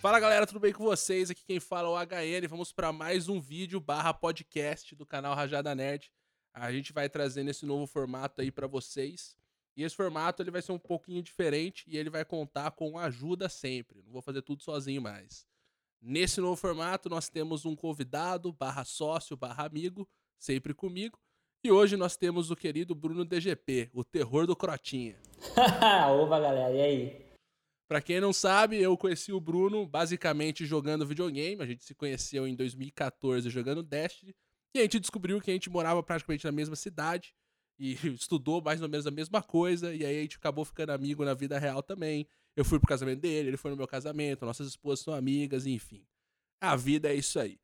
Fala galera, tudo bem com vocês? Aqui quem fala é o HN. Vamos para mais um vídeo barra podcast do canal Rajada Nerd. A gente vai trazendo esse novo formato aí para vocês. E esse formato ele vai ser um pouquinho diferente e ele vai contar com ajuda sempre. Não vou fazer tudo sozinho mais. Nesse novo formato nós temos um convidado barra sócio barra amigo, sempre comigo. E hoje nós temos o querido Bruno DGP, o terror do Crotinha. Opa galera, e aí? Pra quem não sabe, eu conheci o Bruno basicamente jogando videogame. A gente se conheceu em 2014 jogando Destiny. E a gente descobriu que a gente morava praticamente na mesma cidade e estudou mais ou menos a mesma coisa. E aí a gente acabou ficando amigo na vida real também. Eu fui pro casamento dele, ele foi no meu casamento, nossas esposas são amigas, enfim. A vida é isso aí.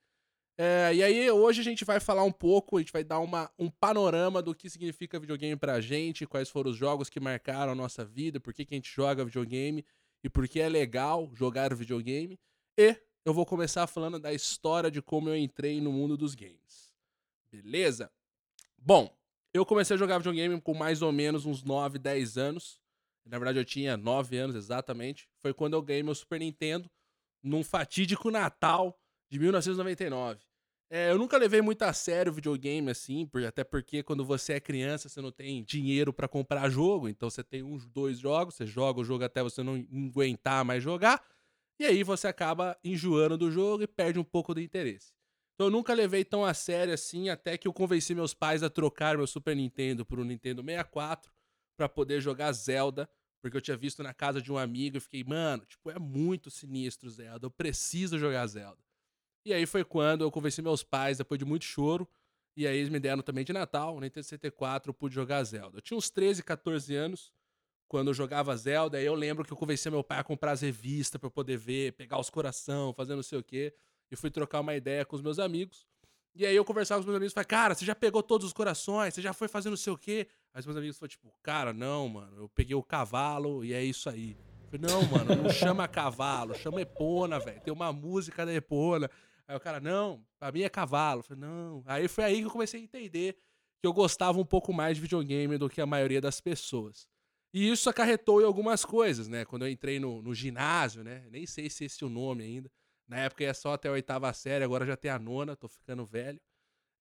É, e aí hoje a gente vai falar um pouco, a gente vai dar uma, um panorama do que significa videogame pra gente, quais foram os jogos que marcaram a nossa vida, por que, que a gente joga videogame e por que é legal jogar videogame. E eu vou começar falando da história de como eu entrei no mundo dos games. Beleza? Bom, eu comecei a jogar videogame com mais ou menos uns 9, 10 anos. Na verdade, eu tinha 9 anos exatamente. Foi quando eu ganhei meu Super Nintendo num fatídico Natal de 1999. É, eu nunca levei muito a sério videogame, assim, até porque quando você é criança, você não tem dinheiro para comprar jogo, então você tem uns dois jogos, você joga o jogo até você não aguentar mais jogar, e aí você acaba enjoando do jogo e perde um pouco do interesse. Então eu nunca levei tão a sério assim, até que eu convenci meus pais a trocar meu Super Nintendo por um Nintendo 64 para poder jogar Zelda, porque eu tinha visto na casa de um amigo e fiquei, mano, tipo, é muito sinistro Zelda, eu preciso jogar Zelda. E aí foi quando eu convenci meus pais, depois de muito choro, e aí eles me deram também de Natal, Nintendo 64, eu pude jogar Zelda. Eu tinha uns 13, 14 anos quando eu jogava Zelda, aí eu lembro que eu convenci meu pai a comprar as revistas para poder ver, pegar os coração, fazer não sei o quê. E fui trocar uma ideia com os meus amigos. E aí eu conversava com os meus amigos e falei, cara, você já pegou todos os corações, você já foi fazendo não sei o quê. Aí os meus amigos falaram, tipo, cara, não, mano, eu peguei o cavalo e é isso aí. Eu não, mano, não chama cavalo, chama Epona, velho. Tem uma música da Epona. Aí o cara, não, pra mim é cavalo. Eu falei, não. Aí foi aí que eu comecei a entender que eu gostava um pouco mais de videogame do que a maioria das pessoas. E isso acarretou em algumas coisas, né? Quando eu entrei no, no ginásio, né? Nem sei se esse é o nome ainda. Na época ia só até a oitava série, agora já tem a nona, tô ficando velho.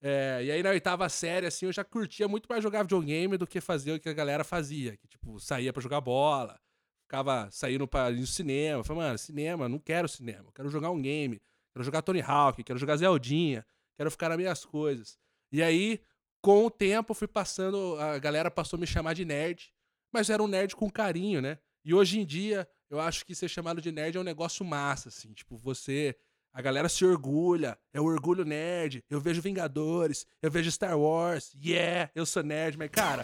É, e aí na oitava série, assim, eu já curtia muito mais jogar videogame do que fazer o que a galera fazia. Que, tipo, saía para jogar bola, ficava saindo para ir no cinema. Falei, mano, cinema, não quero cinema, quero jogar um game. Quero jogar Tony Hawk, quero jogar Zeldinha, quero ficar nas minhas coisas. E aí, com o tempo, fui passando, a galera passou a me chamar de nerd, mas era um nerd com carinho, né? E hoje em dia, eu acho que ser chamado de nerd é um negócio massa, assim. Tipo, você. A galera se orgulha, é o orgulho nerd. Eu vejo Vingadores, eu vejo Star Wars, yeah, eu sou nerd, mas, cara,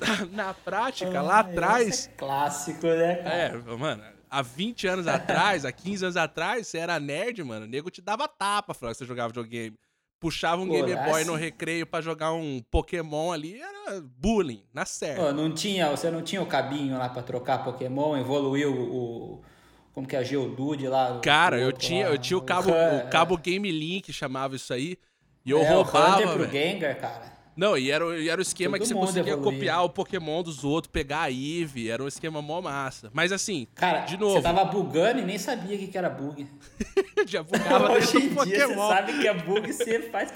na prática, lá atrás. É clássico, né? Cara? É, mano, há 20 anos atrás, há 15 anos atrás, você era nerd, mano, o nego te dava tapa falando que você jogava videogame. Puxava um Pô, Game Boy assim... no recreio para jogar um Pokémon ali, era bullying, na série. Pô, não tinha, você não tinha o cabinho lá para trocar Pokémon, evoluiu o, como que é a Geodude lá? Cara, eu tinha, lá, eu tinha o cabo, o, o cabo Game Link, chamava isso aí, e eu é, roubava, o Hunter pro Gengar, cara. Não, e era, e era o esquema Todo que você conseguia evoluir. copiar o Pokémon dos outros, pegar a Eve, era um esquema mó massa. Mas assim, Cara, de novo. Você tava bugando e nem sabia que era bug. Já bugava Hoje em Pokémon. Dia, você sabe que é bug, você faz,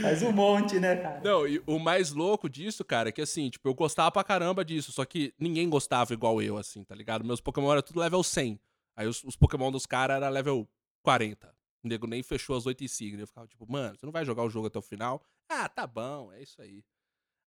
faz um monte, né, cara? Não, e o mais louco disso, cara, é que assim, tipo, eu gostava pra caramba disso, só que ninguém gostava igual eu, assim, tá ligado? Meus Pokémon era tudo level 100. Aí os, os Pokémon dos caras era level 40. O nego nem fechou as oito insígnias. Eu ficava tipo, mano, você não vai jogar o jogo até o final? Ah, tá bom, é isso aí.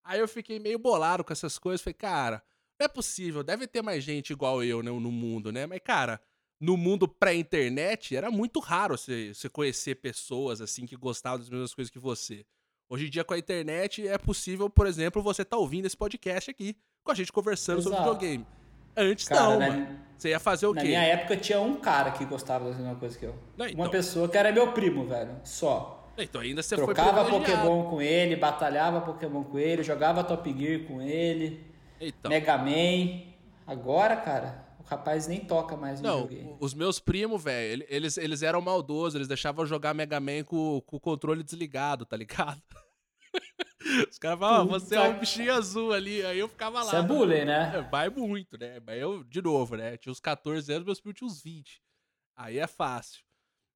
Aí eu fiquei meio bolado com essas coisas. Falei, cara, não é possível, deve ter mais gente igual eu né, no mundo, né? Mas, cara, no mundo pré-internet era muito raro você, você conhecer pessoas assim que gostavam das mesmas coisas que você. Hoje em dia, com a internet, é possível, por exemplo, você tá ouvindo esse podcast aqui, com a gente conversando Exato. sobre videogame. Antes cara, não, mano. Você ia fazer o na quê? Na minha época tinha um cara que gostava da mesma coisa que eu. Não, então... Uma pessoa que era meu primo, velho. Só. Então ainda você Trocava Pokémon com ele, batalhava Pokémon com ele, jogava Top Gear com ele, então. Mega Man. Agora, cara, o rapaz nem toca mais no Não, os meus primos, velho, eles, eles eram maldosos, eles deixavam jogar Mega Man com, com o controle desligado, tá ligado? Os caras falavam, ah, você é um bichinho azul ali. Aí eu ficava lá. Você é bullying, né? É, vai muito, né? Mas eu, de novo, né? Tinha uns 14 anos, meus primos tinham uns 20. Aí é fácil.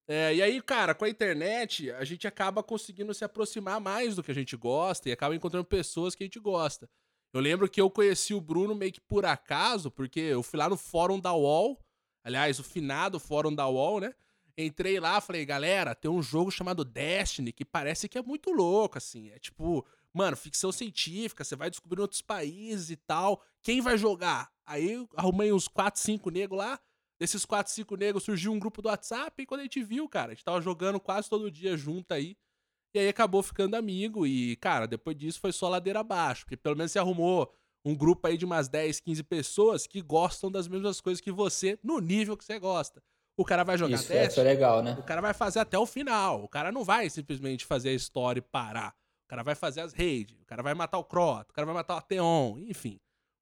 É, e aí, cara, com a internet, a gente acaba conseguindo se aproximar mais do que a gente gosta e acaba encontrando pessoas que a gente gosta. Eu lembro que eu conheci o Bruno meio que por acaso, porque eu fui lá no fórum da UOL, aliás, o finado fórum da UOL, né? Entrei lá, falei, galera, tem um jogo chamado Destiny que parece que é muito louco, assim. É tipo, mano, ficção científica, você vai descobrir outros países e tal. Quem vai jogar? Aí arrumei uns 4, 5 negros lá. Desses 4, 5 negros surgiu um grupo do WhatsApp e quando a gente viu, cara, a gente tava jogando quase todo dia junto aí. E aí acabou ficando amigo e, cara, depois disso foi só ladeira abaixo. Porque pelo menos você arrumou um grupo aí de umas 10, 15 pessoas que gostam das mesmas coisas que você, no nível que você gosta. O cara vai jogar Isso, teste. Isso é legal, né? O cara vai fazer até o final. O cara não vai simplesmente fazer a história e parar. O cara vai fazer as raids. O cara vai matar o Crota. O cara vai matar o Ateon. Enfim.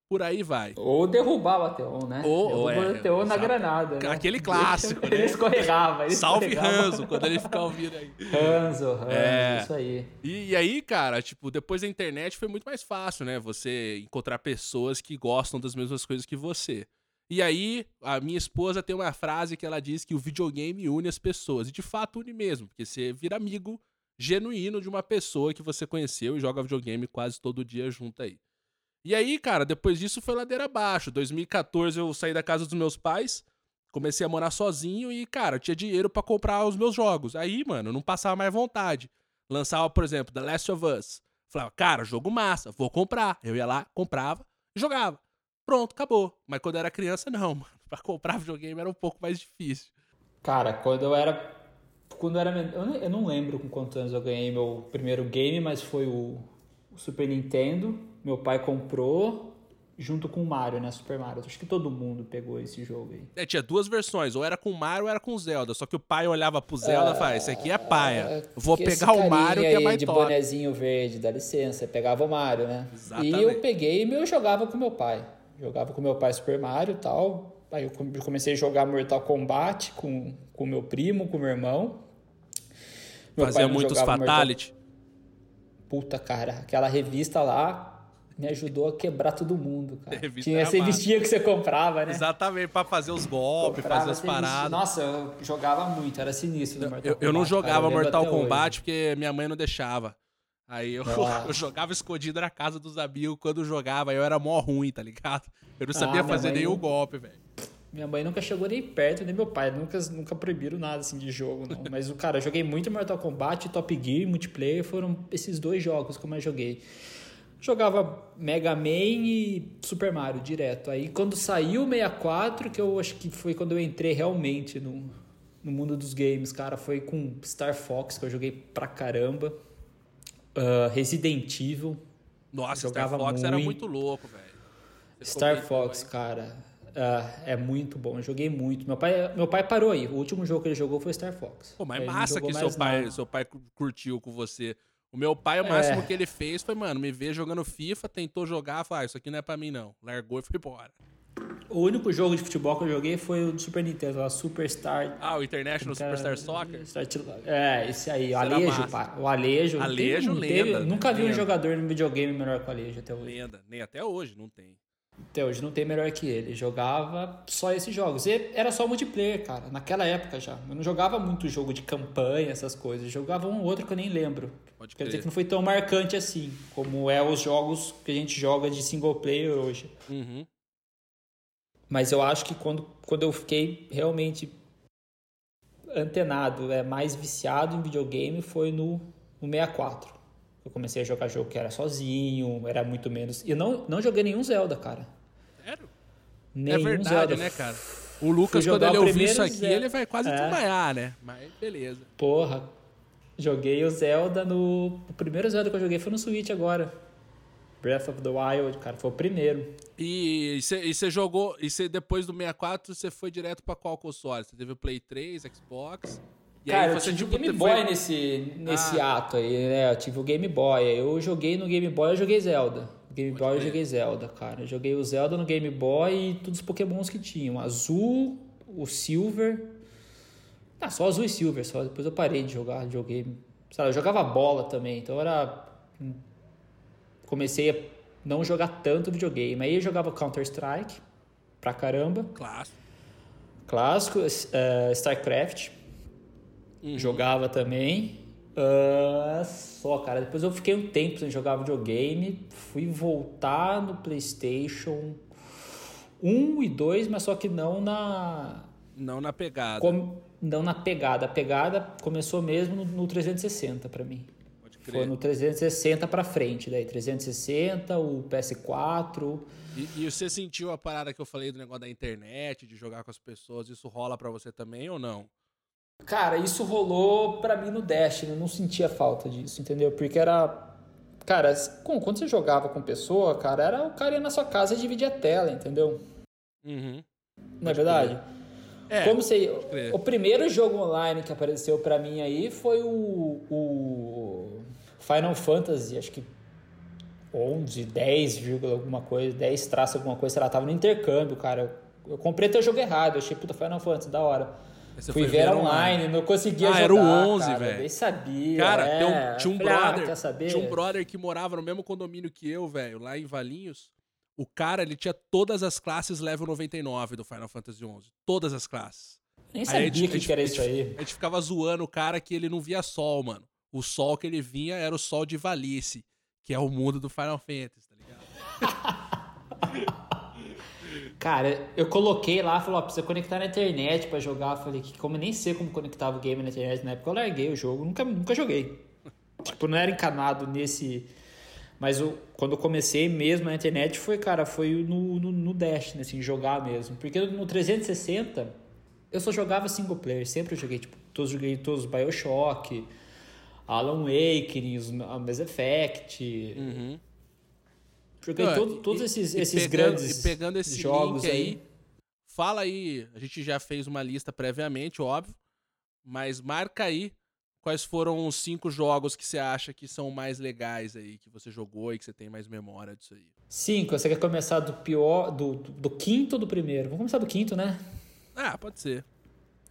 Por aí vai. Ou derrubar o Ateon, né? Ou, ou é, o Ateon na granada. Né? Aquele clássico. Ele, né? ele escorregava. Ele Salve escorregava. Ranzo, quando ele ficar ouvindo aí. Ranzo, Ranzo, é. isso aí. E, e, aí, cara, tipo, depois da internet foi muito mais fácil, né? Você encontrar pessoas que gostam das mesmas coisas que você. E aí, a minha esposa tem uma frase que ela diz que o videogame une as pessoas. E de fato une mesmo, porque você vira amigo genuíno de uma pessoa que você conheceu e joga videogame quase todo dia junto aí. E aí, cara, depois disso foi ladeira abaixo. 2014 eu saí da casa dos meus pais, comecei a morar sozinho e, cara, tinha dinheiro para comprar os meus jogos. Aí, mano, não passava mais vontade. Lançava, por exemplo, The Last of Us. Falava, cara, jogo massa, vou comprar. Eu ia lá, comprava, jogava. Pronto, acabou. Mas quando eu era criança, não, mano. Pra comprar videogame era um pouco mais difícil. Cara, quando eu era. Quando eu era. Eu não lembro com quantos anos eu ganhei meu primeiro game, mas foi o, o Super Nintendo. Meu pai comprou junto com o Mario, né? Super Mario. Acho que todo mundo pegou esse jogo aí. É, tinha duas versões, ou era com o Mario ou era com o Zelda. Só que o pai olhava pro Zelda e falava, esse aqui é paia. É, Vou pegar o Mario que é mais de top. bonezinho verde, dá licença. Pegava o Mario, né? Exatamente. E eu peguei e eu jogava com meu pai. Jogava com meu pai Super Mario e tal. Aí eu comecei a jogar Mortal Kombat com o meu primo, com meu irmão. Meu Fazia muitos Fatality? Mortal... Puta, cara, aquela revista lá me ajudou a quebrar todo mundo, cara. Tinha essa revistinha que você comprava, né? Exatamente, para fazer os golpes, comprava fazer as paradas. Nossa, eu jogava muito, era sinistro Mortal eu, Kombat. Eu não jogava cara, Mortal Kombat hoje. porque minha mãe não deixava. Aí eu, eu, jogava escondido na casa dos amigos quando jogava, eu era mó ruim, tá ligado? Eu não sabia ah, fazer nenhum não... golpe, velho. Minha mãe nunca chegou nem perto, nem meu pai. Nunca, nunca proibiram nada assim de jogo, não. Mas, cara, eu joguei muito Mortal Kombat, Top Gear, multiplayer. Foram esses dois jogos que eu mais joguei. Jogava Mega Man e Super Mario direto. Aí quando saiu o 64, que eu acho que foi quando eu entrei realmente no, no mundo dos games, cara, foi com Star Fox, que eu joguei pra caramba. Uh, Resident Evil. Nossa, Star Fox muito. era muito louco, velho. Star Fox, cara, uh, é muito bom. Eu joguei muito. Meu pai, meu pai parou aí. O último jogo que ele jogou foi Star Fox. Pô, mas massa que seu pai, seu pai curtiu com você. O meu pai, o máximo é. que ele fez foi, mano, me ver jogando FIFA, tentou jogar, falou, ah, isso aqui não é pra mim, não. Largou e foi embora. O único jogo de futebol que eu joguei foi o do Super Nintendo, a Superstar. Ah, o International Superstar Soccer? É, esse aí, o Alejo, pá. O Alejo. Alejo, tem, lenda. Teve, nunca vi um jogador no videogame melhor que o Alejo até hoje. Lenda, nem até hoje, não tem. Até hoje não tem melhor que ele. Jogava só esses jogos. E era só multiplayer, cara, naquela época já. Eu não jogava muito jogo de campanha, essas coisas. Eu jogava um outro que eu nem lembro. Pode Quer dizer que não foi tão marcante assim, como é os jogos que a gente joga de single player hoje. Uhum. Mas eu acho que quando, quando eu fiquei realmente antenado, é, mais viciado em videogame foi no, no 64. Eu comecei a jogar jogo que era sozinho, era muito menos. E eu não, não joguei nenhum Zelda, cara. Sério? Nenhum é verdade, Zelda. né, cara? O Lucas, quando ele ouvir isso aqui, Zelda. ele vai quase é. desmaiar, né? Mas beleza. Porra. Joguei o Zelda no. O primeiro Zelda que eu joguei foi no Switch agora. Breath of the Wild, cara, foi o primeiro. E você jogou, e você depois do 64, você foi direto para qual console? Você teve o Play 3, Xbox? E cara, eu tive o Game Boy foi... nesse, nesse ah. ato aí, né? Eu tive o Game Boy. Eu joguei no Game Boy, eu joguei Zelda. Game Boy ver. eu joguei Zelda, cara. Eu joguei o Zelda no Game Boy e todos os Pokémons que tinham. Azul, o Silver. Ah, só azul e Silver, só. Depois eu parei de jogar videogame. Sabe, eu jogava bola também, então era comecei a não jogar tanto videogame. Aí eu jogava Counter-Strike pra caramba. Clássico. Clássico, uh, StarCraft. Uhum. Jogava também. Uh, só, cara. Depois eu fiquei um tempo sem jogar videogame. Fui voltar no PlayStation 1 e 2, mas só que não na. Não na pegada. Com... Não na pegada. A pegada começou mesmo no, no 360 para mim. Foi no 360 para frente, daí 360, o PS4. E, e, você sentiu a parada que eu falei do negócio da internet, de jogar com as pessoas? Isso rola para você também ou não? Cara, isso rolou para mim no Destiny, eu não sentia falta disso, entendeu? Porque era. Cara, quando você jogava com pessoa, cara, era o cara ia na sua casa e dividir a tela, entendeu? Uhum. Não é verdade? É, Como você, o primeiro jogo online que apareceu para mim aí foi o, o Final Fantasy, acho que 11, 10, alguma coisa, 10 traço alguma coisa, lá, tava no intercâmbio, cara. Eu, eu comprei até o jogo errado, eu achei puta Final Fantasy, da hora. Você Fui ver online, online, não conseguia ah, jogar. era o 11, velho. Nem sabia. Cara, é. um, tinha um Falei, ah, brother, ah, tinha um brother que morava no mesmo condomínio que eu, velho, lá em Valinhos. O cara, ele tinha todas as classes level 99 do Final Fantasy 11, todas as classes. Nem sabia aí, gente, que, que era isso aí. A gente ficava zoando o cara que ele não via sol, mano. O sol que ele vinha era o sol de Valice que é o mundo do Final Fantasy, tá ligado? Cara, eu coloquei lá, falou, ó, precisa conectar na internet para jogar. Eu falei, que como eu nem sei como conectava o game na internet na época, eu larguei o jogo, nunca, nunca joguei. tipo, não era encanado nesse. Mas eu, quando eu comecei mesmo na internet foi, cara, foi no, no, no Dash, assim, jogar mesmo. Porque no 360 eu só jogava single player, sempre eu joguei, tipo, todos joguei todos os Bioshock, Alan Wake, Mass Effect. Uhum. Joguei todo, todos esses, esses pegando, grandes e pegando esse jogos aí, aí. Fala aí, a gente já fez uma lista previamente, óbvio, mas marca aí quais foram os cinco jogos que você acha que são mais legais aí, que você jogou e que você tem mais memória disso aí. Cinco, você quer começar do pior, do, do, do quinto ou do primeiro? Vamos começar do quinto, né? Ah, pode ser.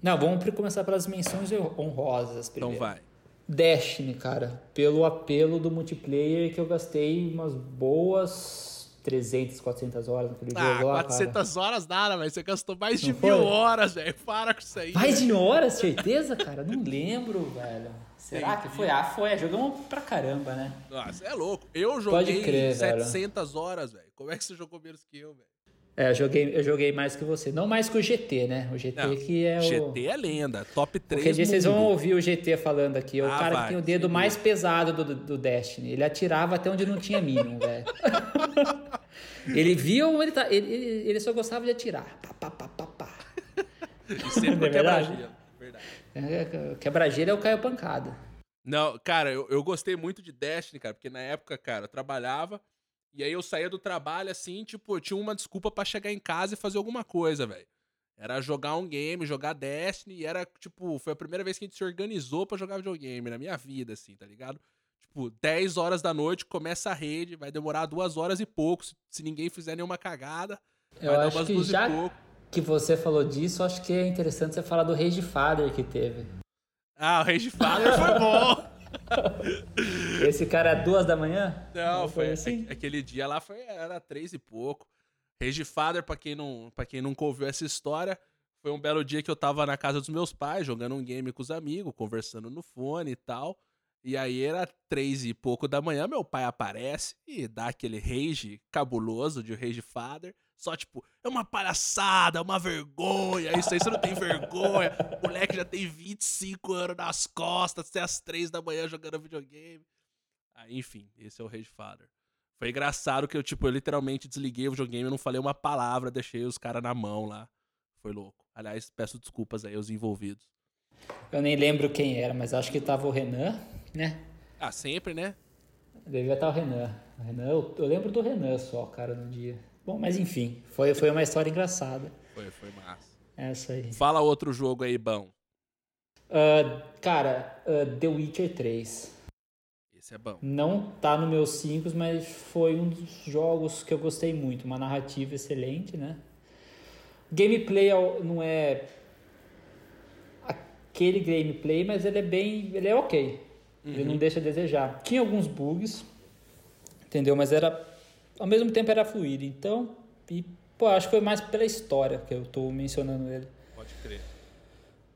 Não, vamos começar pelas menções honrosas primeiro. Então vai. Destiny, cara, pelo apelo do multiplayer que eu gastei umas boas 300, 400 horas naquele ah, jogo lá, 400 cara. horas nada, mas você gastou mais de mil horas, velho. Para com isso aí. Mais de mil horas, certeza, cara? Não lembro, velho. Será que foi? Ah, foi. Jogamos pra caramba, né? Nossa, é louco. Eu joguei crer, 700 velho. horas, velho. Como é que você jogou menos que eu, velho? É, eu joguei, eu joguei mais que você. Não mais que o GT, né? O GT Não, que é o. GT é lenda, top 3. Porque vocês vão ouvir o GT falando aqui. O ah, cara vai, que tem o dedo mais pesado do, do Destiny. Ele atirava até onde não tinha mínimo, velho. ele via ele tá. Ele, ele, só gostava de atirar. Pá, pá, pá, pá, pá. E sempre é quebra-gelo. É, quebra-gelo é o Caio Pancada. Não, cara, eu, eu gostei muito de Destiny, cara, porque na época, cara, eu trabalhava. E aí eu saía do trabalho assim, tipo, eu tinha uma desculpa para chegar em casa e fazer alguma coisa, velho. Era jogar um game, jogar Destiny, e era, tipo, foi a primeira vez que a gente se organizou para jogar videogame na minha vida, assim, tá ligado? Tipo, 10 horas da noite, começa a rede, vai demorar duas horas e pouco, se, se ninguém fizer nenhuma cagada. Eu vai acho dar umas que já que você falou disso, acho que é interessante você falar do Rage Father que teve. Ah, o Rage Father foi bom! Esse cara é duas da manhã? Não, foi assim. Aquele dia lá foi, era três e pouco. Rage Father, pra quem, não, pra quem nunca ouviu essa história, foi um belo dia que eu tava na casa dos meus pais, jogando um game com os amigos, conversando no fone e tal. E aí era três e pouco da manhã, meu pai aparece e dá aquele rage cabuloso de Rage Father. Só tipo, é uma palhaçada, é uma vergonha, isso aí você não tem vergonha. O moleque já tem 25 anos nas costas, até as 3 da manhã jogando videogame. Aí, enfim, esse é o Rage Father. Foi engraçado que eu, tipo, eu literalmente desliguei o videogame, eu não falei uma palavra, deixei os caras na mão lá. Foi louco. Aliás, peço desculpas aí aos envolvidos. Eu nem lembro quem era, mas acho que tava o Renan, né? Ah, sempre, né? Devia estar o Renan. O Renan eu, eu lembro do Renan só, cara, no dia. Bom, mas enfim, foi, foi uma história engraçada. Foi, foi massa. Essa aí. Fala outro jogo aí, bom. Uh, cara, uh, The Witcher 3. Esse é bom. Não tá no meus 5, mas foi um dos jogos que eu gostei muito. Uma narrativa excelente, né? Gameplay é não é aquele gameplay, mas ele é bem. Ele é ok. Uhum. Ele não deixa a desejar. Tinha alguns bugs, entendeu? Mas era ao mesmo tempo era fluido. Então, e, pô, acho que foi mais pela história que eu tô mencionando ele. Pode crer.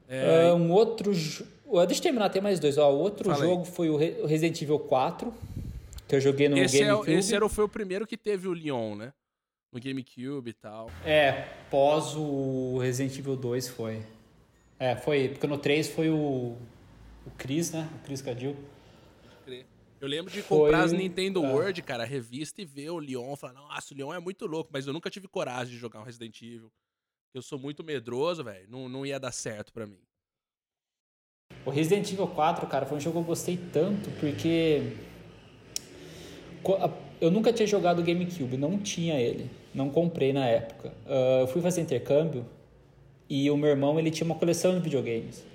É... Uh, um outro. Deixa eu terminar, tem mais dois. Ó, o outro Fala jogo aí. foi o Resident Evil 4, que eu joguei no esse é GameCube. É, esse era, foi o primeiro que teve o Leon, né? No GameCube e tal. É, pós o Resident Evil 2 foi. É, foi. Porque no 3 foi o. O Chris, né? O Chris Cadil. Eu lembro de comprar foi... as Nintendo é. World, cara, a revista e ver o Leon. Falar, nossa, o Leon é muito louco, mas eu nunca tive coragem de jogar um Resident Evil. Eu sou muito medroso, velho. Não, não ia dar certo para mim. O Resident Evil 4, cara, foi um jogo que eu gostei tanto, porque. Eu nunca tinha jogado GameCube, não tinha ele. Não comprei na época. Uh, eu fui fazer intercâmbio e o meu irmão ele tinha uma coleção de videogames.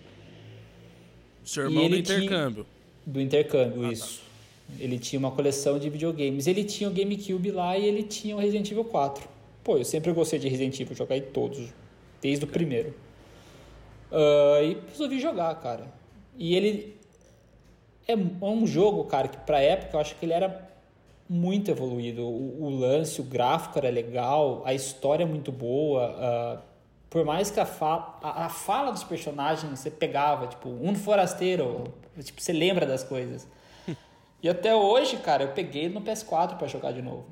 Seu irmão do intercâmbio? Tinha... Do intercâmbio, ah, tá. isso. Tá. Ele tinha uma coleção de videogames. Ele tinha o GameCube lá e ele tinha o Resident Evil 4. Pô, eu sempre gostei de Resident Evil, jogar em todos, desde o primeiro. Uh, e resolvi jogar, cara. E ele é, é um jogo, cara, que pra época eu acho que ele era muito evoluído. O, o lance, o gráfico era legal, a história é muito boa. Uh, por mais que a fala, a, a, fala dos personagens você pegava, tipo, um forasteiro, tipo, você lembra das coisas. E até hoje, cara, eu peguei no PS4 para jogar de novo.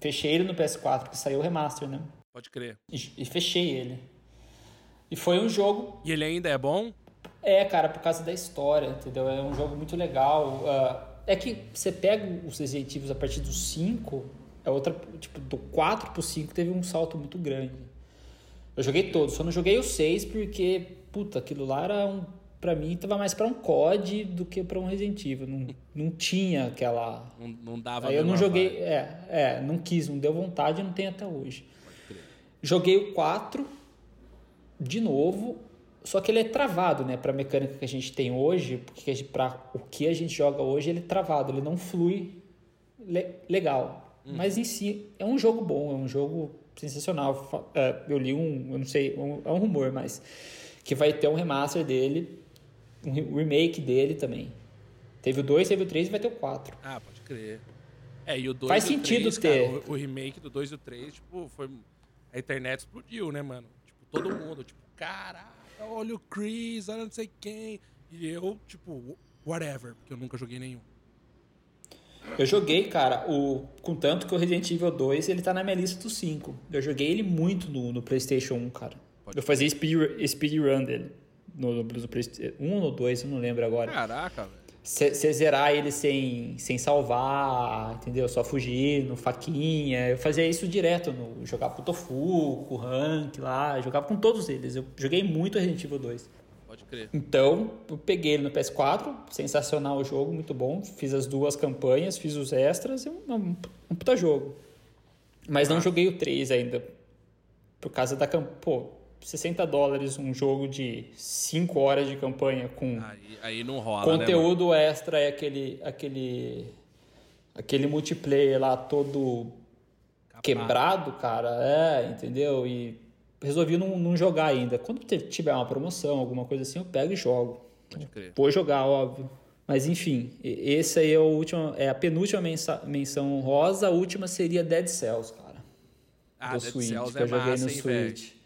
Fechei ele no PS4, porque saiu o remaster, né? Pode crer. E, e, fechei ele. E foi um jogo. E ele ainda é bom? É, cara, por causa da história, entendeu? É um jogo muito legal. Uh, é que você pega os Resident a partir do 5, é outra. Tipo, do 4 pro 5 teve um salto muito grande. Eu joguei todos, só não joguei o 6 porque, puta, aquilo lá era um para mim tava mais para um COD do que para um Resident Evil. Não, não tinha aquela. Não, não dava. Aí eu não joguei. É, é, não quis, não deu vontade não tem até hoje. Joguei o 4 de novo, só que ele é travado, né? Para a mecânica que a gente tem hoje, porque para o que a gente joga hoje ele é travado, ele não flui le legal. Hum. Mas em si é um jogo bom, é um jogo sensacional. É, eu li um, eu não sei, é um rumor, mas que vai ter um remaster dele um remake dele também. Teve o 2, teve o 3 e vai ter o 4. Ah, pode crer. É, e o 2 Faz sentido 3, ter. Cara, o, o, remake do 2 e o 3, tipo, foi. A internet explodiu, né, mano? Tipo, todo mundo, tipo, caraca, olha o Chris, olha não sei quem. E eu, tipo, whatever, porque eu nunca joguei nenhum. Eu joguei, cara, o, com tanto que o Resident Evil 2 ele tá na minha lista dos 5. Eu joguei ele muito no, no PlayStation 1, cara. Pode eu fazia speed, speedrun dele no, no PlayStation 1 ou 2, eu não lembro agora. Caraca, velho. Você zerar ele sem, sem salvar, entendeu? Só fugir no faquinha. Eu fazia isso direto, no, jogava com o Tofu, com o Rank lá, jogava com todos eles. Eu joguei muito Resident Evil 2. Pode crer. Então, eu peguei ele no PS4, sensacional o jogo, muito bom. Fiz as duas campanhas, fiz os extras, é um, um puta jogo. Mas ah. não joguei o 3 ainda. Por causa da campanha. Pô, 60 dólares um jogo de 5 horas de campanha com aí, aí não rola, né, conteúdo né, extra é aquele aquele aquele multiplayer lá todo Capado. quebrado, cara, é, entendeu? E resolvi não, não jogar ainda. Quando tiver uma promoção, alguma coisa assim, eu pego e jogo. Pode crer. Vou jogar, óbvio. Mas enfim, esse aí é, o último, é a penúltima menção, menção honrosa, a última seria Dead Cells, cara. Ah, do Dead Switch, Cells que é eu joguei massa, no hein, Switch. Véio.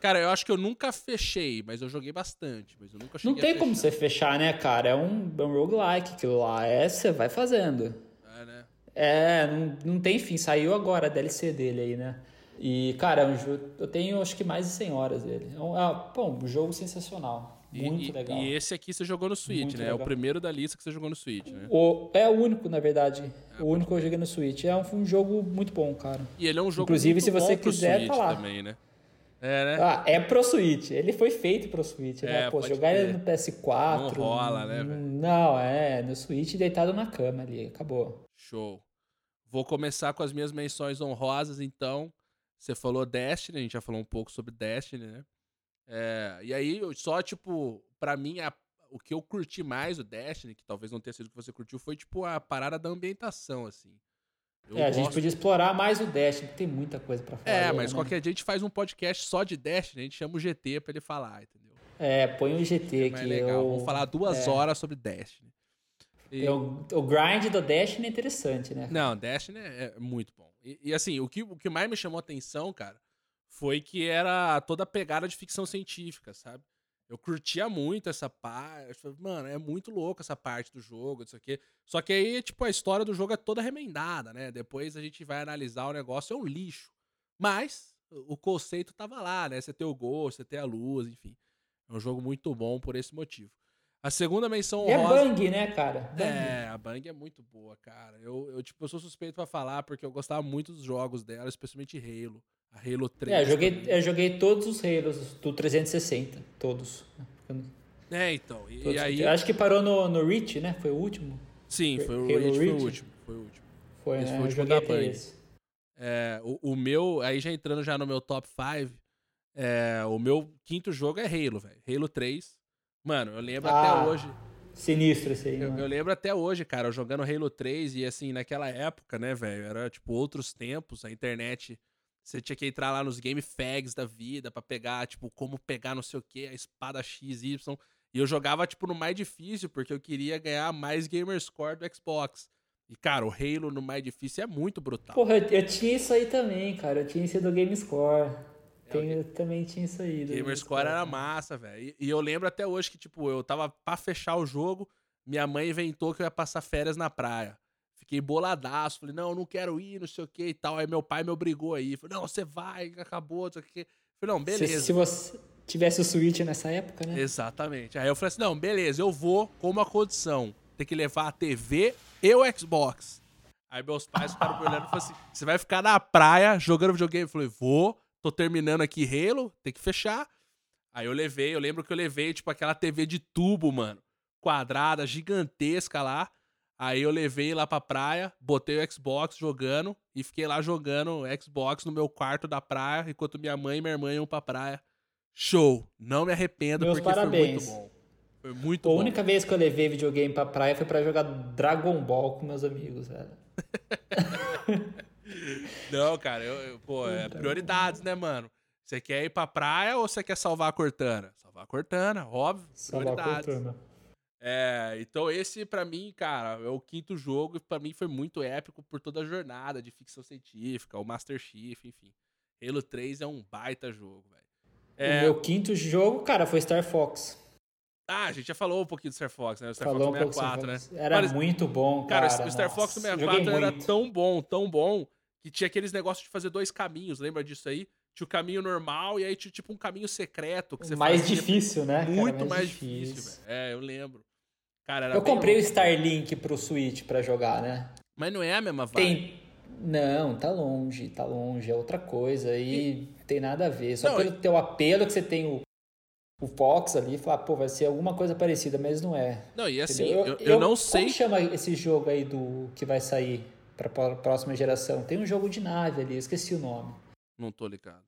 Cara, eu acho que eu nunca fechei, mas eu joguei bastante. Mas eu nunca Não tem como você fechar, né, cara? É um, é um roguelike, aquilo lá. É, você vai fazendo. É, né? É, não, não tem fim. Saiu agora a DLC dele aí, né? E, cara, é um jogo, eu tenho acho que mais de 100 horas dele. É um, é, bom, um jogo sensacional. Muito e, legal. E esse aqui você jogou no Switch, Muito né? Legal. É o primeiro da lista que você jogou no Switch, né? O, é o único, na verdade. É, o único que eu joguei no Switch. É um, um, jogo muito bom, cara. E ele é um jogo Inclusive, muito se você bom quiser, tá lá. também, né? É, né? Ah, é pro Switch. Ele foi feito pro Switch, né? É, Pô, jogar ele no PS4. Não rola, né, velho? Não, é, no Switch deitado na cama ali, acabou. Show. Vou começar com as minhas menções honrosas, então. Você falou Destiny, a gente já falou um pouco sobre Destiny, né? É, e aí, só, tipo, pra mim, a, o que eu curti mais o Destiny, que talvez não tenha sido o que você curtiu, foi, tipo, a parada da ambientação, assim. Eu é, a gente podia explorar mais o Destiny, tem muita coisa para falar. É, mas né? qualquer dia a gente faz um podcast só de Destiny, a gente chama o GT para ele falar, entendeu? É, põe o GT aqui. É legal, eu... vamos falar duas é. horas sobre Destiny. E... O, o, grind do Destiny é interessante, né? Não, Destiny é, é muito bom. E, e, assim, o que, o que mais me chamou a atenção, cara, foi que era toda a pegada de ficção científica, sabe? Eu curtia muito essa parte. Mano, é muito louco essa parte do jogo, isso aqui. Só que aí, tipo, a história do jogo é toda remendada, né? Depois a gente vai analisar o negócio, é um lixo. Mas o conceito tava lá, né? Você ter o gol, você ter a luz, enfim. É um jogo muito bom por esse motivo. A segunda menção e honrosa... é Bang, né, cara? Bang. É, a Bang é muito boa, cara. Eu, eu, tipo, eu sou suspeito para falar porque eu gostava muito dos jogos dela, especialmente Halo. A Halo 3. É, eu joguei, eu joguei todos os Halos do 360, todos. É, então. E, todos. aí... Acho que parou no, no Reach, né? Foi o último? Sim, foi o Reach, Reach, foi o último. Foi o último. Foi, esse né? foi o último da Bang. É, o, o meu, aí já entrando já no meu top 5, é, o meu quinto jogo é Halo, velho. Halo 3. Mano, eu lembro ah, até hoje. Sinistro esse aí. Eu, eu, lembro até hoje, cara, eu jogando Halo 3 e assim, naquela época, né, velho, era tipo outros tempos, a internet. Você tinha que entrar lá nos game fags da vida para pegar, tipo, como pegar não sei o que, a espada XY. E eu jogava, tipo, no mais difícil, porque eu queria ganhar mais gamer score do Xbox. E, cara, o Halo no mais difícil é muito brutal. Porra, eu, eu tinha isso aí também, cara. Eu tinha isso do Game Score. Tem, eu também tinha isso aí. Gamerscore era massa, velho. E, eu lembro até hoje que, tipo, eu tava pra fechar o jogo, minha mãe inventou que eu ia passar férias na praia. Fiquei boladaço, falei, não, eu não quero ir, não sei o que e tal. Aí meu pai me obrigou aí. Falei, não, você vai, acabou, não sei o que. Falei, não, beleza. Se, se, você tivesse o Switch nessa época, né? Exatamente. Aí eu falei assim, não, beleza, eu vou com uma condição. Ter que levar a TV e o Xbox. Aí meus pais ficaram me olhando e falaram assim, você vai ficar na praia jogando videogame? Eu falei, vou tô terminando aqui Halo, tem que fechar. Aí eu levei, eu lembro que eu levei, tipo, aquela TV de tubo, mano, quadrada, gigantesca lá. Aí eu levei lá pra praia, botei o Xbox jogando e fiquei lá jogando Xbox no meu quarto da praia, enquanto minha mãe e minha irmã iam pra praia. Show! Não me arrependo Meus porque parabéns. foi muito bom. Foi muito a bom. A única vez que eu levei videogame pra praia foi para jogar Dragon Ball com meus amigos, velho. Não, cara, eu, eu pô, é prioridades, né, mano? Você quer ir pra praia ou você quer salvar a Cortana? Salvar a Cortana, óbvio. Salvar a Cortana. É, então esse para mim, cara, é o quinto jogo e para mim foi muito épico por toda a jornada de ficção científica, o Master Chief, enfim. Halo 3 é um baita jogo, velho. É... O meu quinto jogo, cara, foi Star Fox. Ah, a gente já falou um pouquinho do Star Fox, né? O Star Falou Fox 64, né? Era Mas, muito bom, cara. Cara, o Star Nossa, Fox 64 era muito. tão bom, tão bom, que tinha aqueles negócios de fazer dois caminhos, lembra disso aí? Tinha o caminho normal e aí tinha tipo um caminho secreto que você Mais fazia. difícil, né? Muito cara, mais, mais, difícil, difícil. É, eu lembro. Cara, eu comprei louco. o Starlink pro Switch para jogar, né? Mas não é a mesma vibe. Tem... Não, tá longe, tá longe, é outra coisa e, e... tem nada a ver. Só não, pelo e... teu apelo que você tem o, o Fox ali, falar, pô, vai ser alguma coisa parecida, mas não é. Não, e assim, eu, eu, eu, não sei. Como chama esse jogo aí do que vai sair? Para a próxima geração. Tem um jogo de nave ali, eu esqueci o nome. Não tô ligado.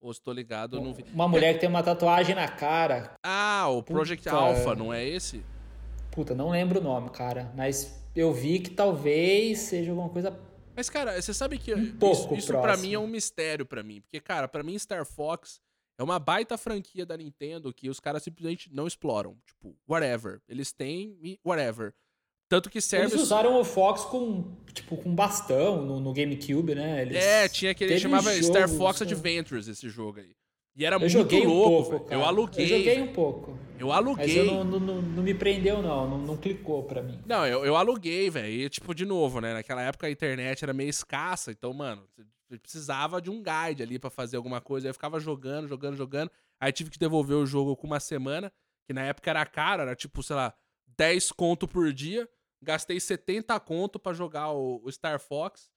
Ou estou ligado, eu não vi. Uma mulher que tem uma tatuagem na cara. Ah, o Project Puta... Alpha, não é esse? Puta, não lembro o nome, cara. Mas eu vi que talvez seja alguma coisa. Mas, cara, você sabe que um pouco isso, isso para mim é um mistério para mim. Porque, cara, para mim Star Fox é uma baita franquia da Nintendo que os caras simplesmente não exploram. Tipo, whatever. Eles têm e whatever. Tanto que serve. Eles usaram o Fox com, tipo, com bastão no, no GameCube, né? Eles... É, tinha aquele. chamava jogo, Star Fox Adventures, esse jogo aí. E era eu muito joguei louco, um pouco, Eu aluguei. Eu joguei um pouco. Eu aluguei. Mas eu não, não, não, não me prendeu, não. Não, não clicou pra mim. Não, eu, eu aluguei, velho. E, tipo, de novo, né? Naquela época a internet era meio escassa. Então, mano, precisava de um guide ali para fazer alguma coisa. Aí eu ficava jogando, jogando, jogando. Aí tive que devolver o jogo com uma semana. Que na época era caro, era tipo, sei lá, 10 conto por dia. Gastei 70 conto para jogar o, o, Star Fox,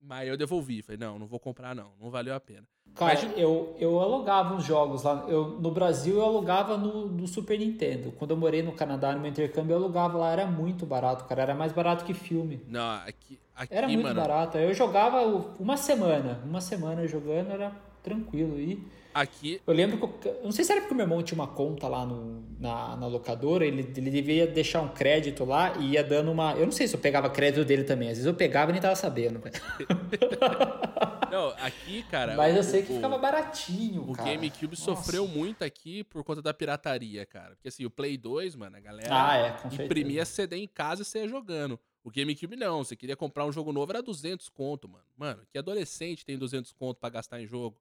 mas eu devolvi. Falei, não, não vou comprar não, não valeu a pena. Cara, mas... eu, eu alugava uns jogos lá. Eu, no Brasil eu alugava no, no, Super Nintendo. Quando eu morei no Canadá, no meu intercâmbio, eu alugava lá, era muito barato, cara. Era mais barato que filme. Não, aqui. aqui era muito mano... barato. Eu jogava uma semana. Uma semana jogando, era tranquilo. E Aqui. Eu lembro que. Eu não sei se era porque meu irmão tinha uma conta lá no, na, na locadora, ele, ele devia deixar um crédito lá e ia dando uma. Eu não sei se eu pegava crédito dele também, às vezes eu pegava e nem tava sabendo. não, aqui, cara. Mas eu sei que o, ficava baratinho. O cara. GameCube Nossa. sofreu muito aqui por conta da pirataria, cara. Porque assim, o Play 2, mano, a galera ah, é, imprimia CD em casa e você ia jogando. O GameCube não, você queria comprar um jogo novo, era 200 conto, mano. Mano, que adolescente tem 200 conto para gastar em jogo?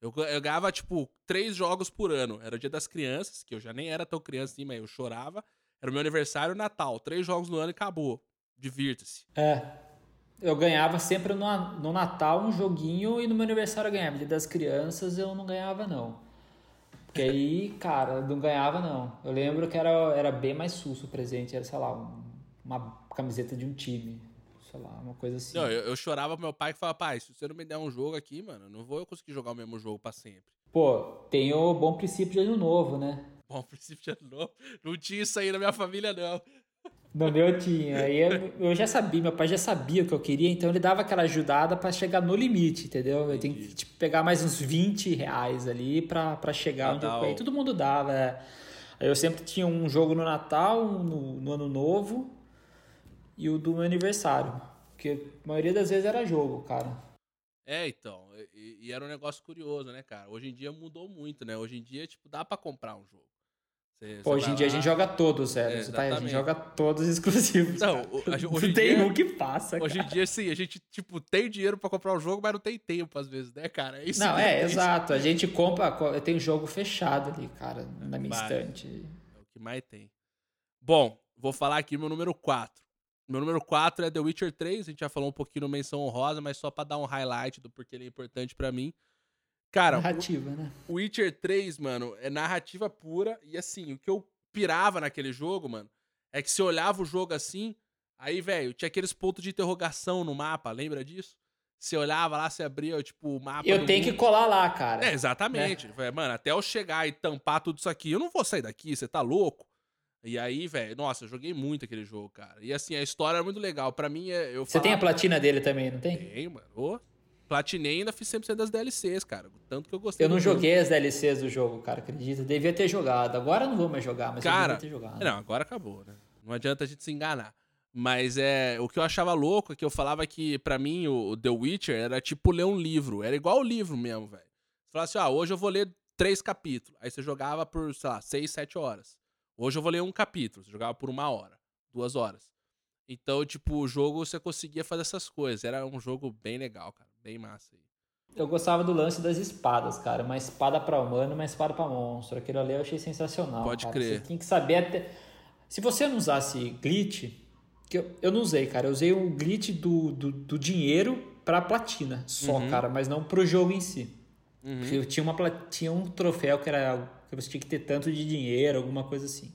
Eu, eu ganhava, tipo, três jogos por ano. Era o dia das crianças, que eu já nem era tão criança assim, mas eu chorava. Era o meu aniversário Natal. Três jogos no ano e acabou. Divirta-se. É. Eu ganhava sempre no, no Natal um joguinho e no meu aniversário eu ganhava. Dia das crianças eu não ganhava, não. Porque aí, cara, não ganhava, não. Eu lembro que era, era bem mais susto o presente. Era, sei lá, um, uma camiseta de um time. Sei lá, uma coisa assim. Não, eu, eu chorava pro meu pai que falava, pai, se você não me der um jogo aqui, mano, não vou eu conseguir jogar o mesmo jogo pra sempre. Pô, tem o bom princípio de ano novo, né? Bom princípio de ano novo. Não tinha isso aí na minha família, não. No meu tinha. Aí eu, eu já sabia, meu pai já sabia o que eu queria, então ele dava aquela ajudada pra chegar no limite, entendeu? Eu tenho que tipo, pegar mais uns 20 reais ali pra, pra chegar onde eu. Aí todo mundo dava. é. Aí eu sempre tinha um jogo no Natal, um no, no Ano Novo e o do meu aniversário. Porque a maioria das vezes era jogo, cara. É, então. E, e era um negócio curioso, né, cara? Hoje em dia mudou muito, né? Hoje em dia, tipo, dá pra comprar um jogo. Pô, hoje em dia a lá- gente joga todos, sério. É, tá, a gente joga todos exclusivos. Não, cara. o- a- não hoje em tem dia- um que passa, Hoje cara. em dia, sim, a gente, tipo, tem dinheiro pra comprar um jogo, mas não tem tempo, às vezes, né, cara? É isso Não, que é, isso exato. A gente compra. Eu tenho jogo fechado ali, cara, na minha Vai. estante. É o que mais tem. Bom, vou falar aqui meu número 4. Meu número 4 é The Witcher 3. A gente já falou um pouquinho no Menção Honrosa, mas só pra dar um highlight do porquê ele é importante pra mim. Cara, o Narrativa, né? Witcher 3, mano, é narrativa pura. E assim, o que eu pirava naquele jogo, mano, é que você olhava o jogo assim, aí, velho, tinha aqueles pontos de interrogação no mapa, lembra disso? Você olhava lá, você abria, tipo, o mapa. Eu tenho que colar lá, cara. É, exatamente. Falei, Mano, até eu chegar e tampar tudo isso aqui, eu não vou sair daqui, você tá louco? E aí, velho, nossa, eu joguei muito aquele jogo, cara. E assim, a história é muito legal. Pra mim, é, eu Você tem a platina dele também, não tem? Tenho, mano. Ô, platinei e ainda fiz 100% das DLCs, cara. Tanto que eu gostei Eu não do jogo. joguei as DLCs do jogo, cara, acredita? Devia ter jogado. Agora eu não vou mais jogar, mas Cara, eu devia ter jogado. Não, agora acabou, né? Não adianta a gente se enganar. Mas é o que eu achava louco é que eu falava que, pra mim, o, o The Witcher era tipo ler um livro. Era igual o livro mesmo, velho. Você falava assim, ah, hoje eu vou ler três capítulos. Aí você jogava por, sei lá, seis, sete horas. Hoje eu vou ler um capítulo. Você jogava por uma hora, duas horas. Então, tipo, o jogo você conseguia fazer essas coisas. Era um jogo bem legal, cara. Bem massa aí. Eu gostava do lance das espadas, cara. Uma espada pra humano e uma espada pra monstro. Aquilo ali eu achei sensacional. Pode cara. crer. Você tinha que saber até. Se você não usasse glitch, que eu, eu não usei, cara. Eu usei o glitch do, do, do dinheiro pra platina só, Uhum. cara, mas não pro jogo em si. Uhum. Tinha, uma, tinha um troféu que era que você tinha que ter tanto de dinheiro, alguma coisa assim.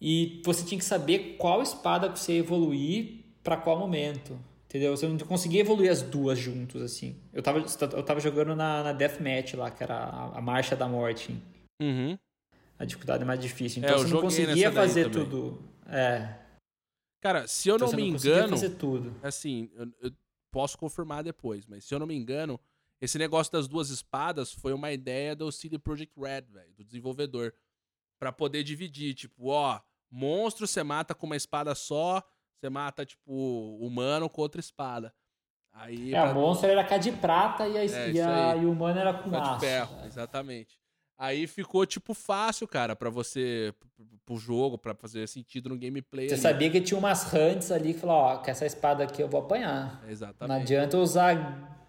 E você tinha que saber qual espada que você ia evoluir pra qual momento. Entendeu? Você não conseguia evoluir as duas juntos, assim. Eu tava, eu tava jogando na, na Deathmatch lá, que era a, a Marcha da Morte. Uhum. A dificuldade mais difícil. É, Então eu você não conseguia fazer também. tudo. É. Cara, se eu Então não me não conseguia engano. fazer tudo. assim, eu, eu posso confirmar depois, mas se eu não me engano, esse negócio das duas espadas foi uma ideia do CD Projekt Red, velho, do desenvolvedor, Pra poder dividir, tipo, ó, monstro você mata com uma espada só, você mata tipo humano com outra espada. Aí É, pra- o monstro era cá de prata e, a, É, e, a- e o humano era com Tá de aço. ferro, exatamente. Aí ficou, tipo, fácil, cara, pra você, pro- jogo, pra fazer sentido no gameplay. Você ali. sabia que tinha umas hunts ali que falaram, ó, com essa espada aqui eu vou apanhar. Não Exatamente. adianta eu usar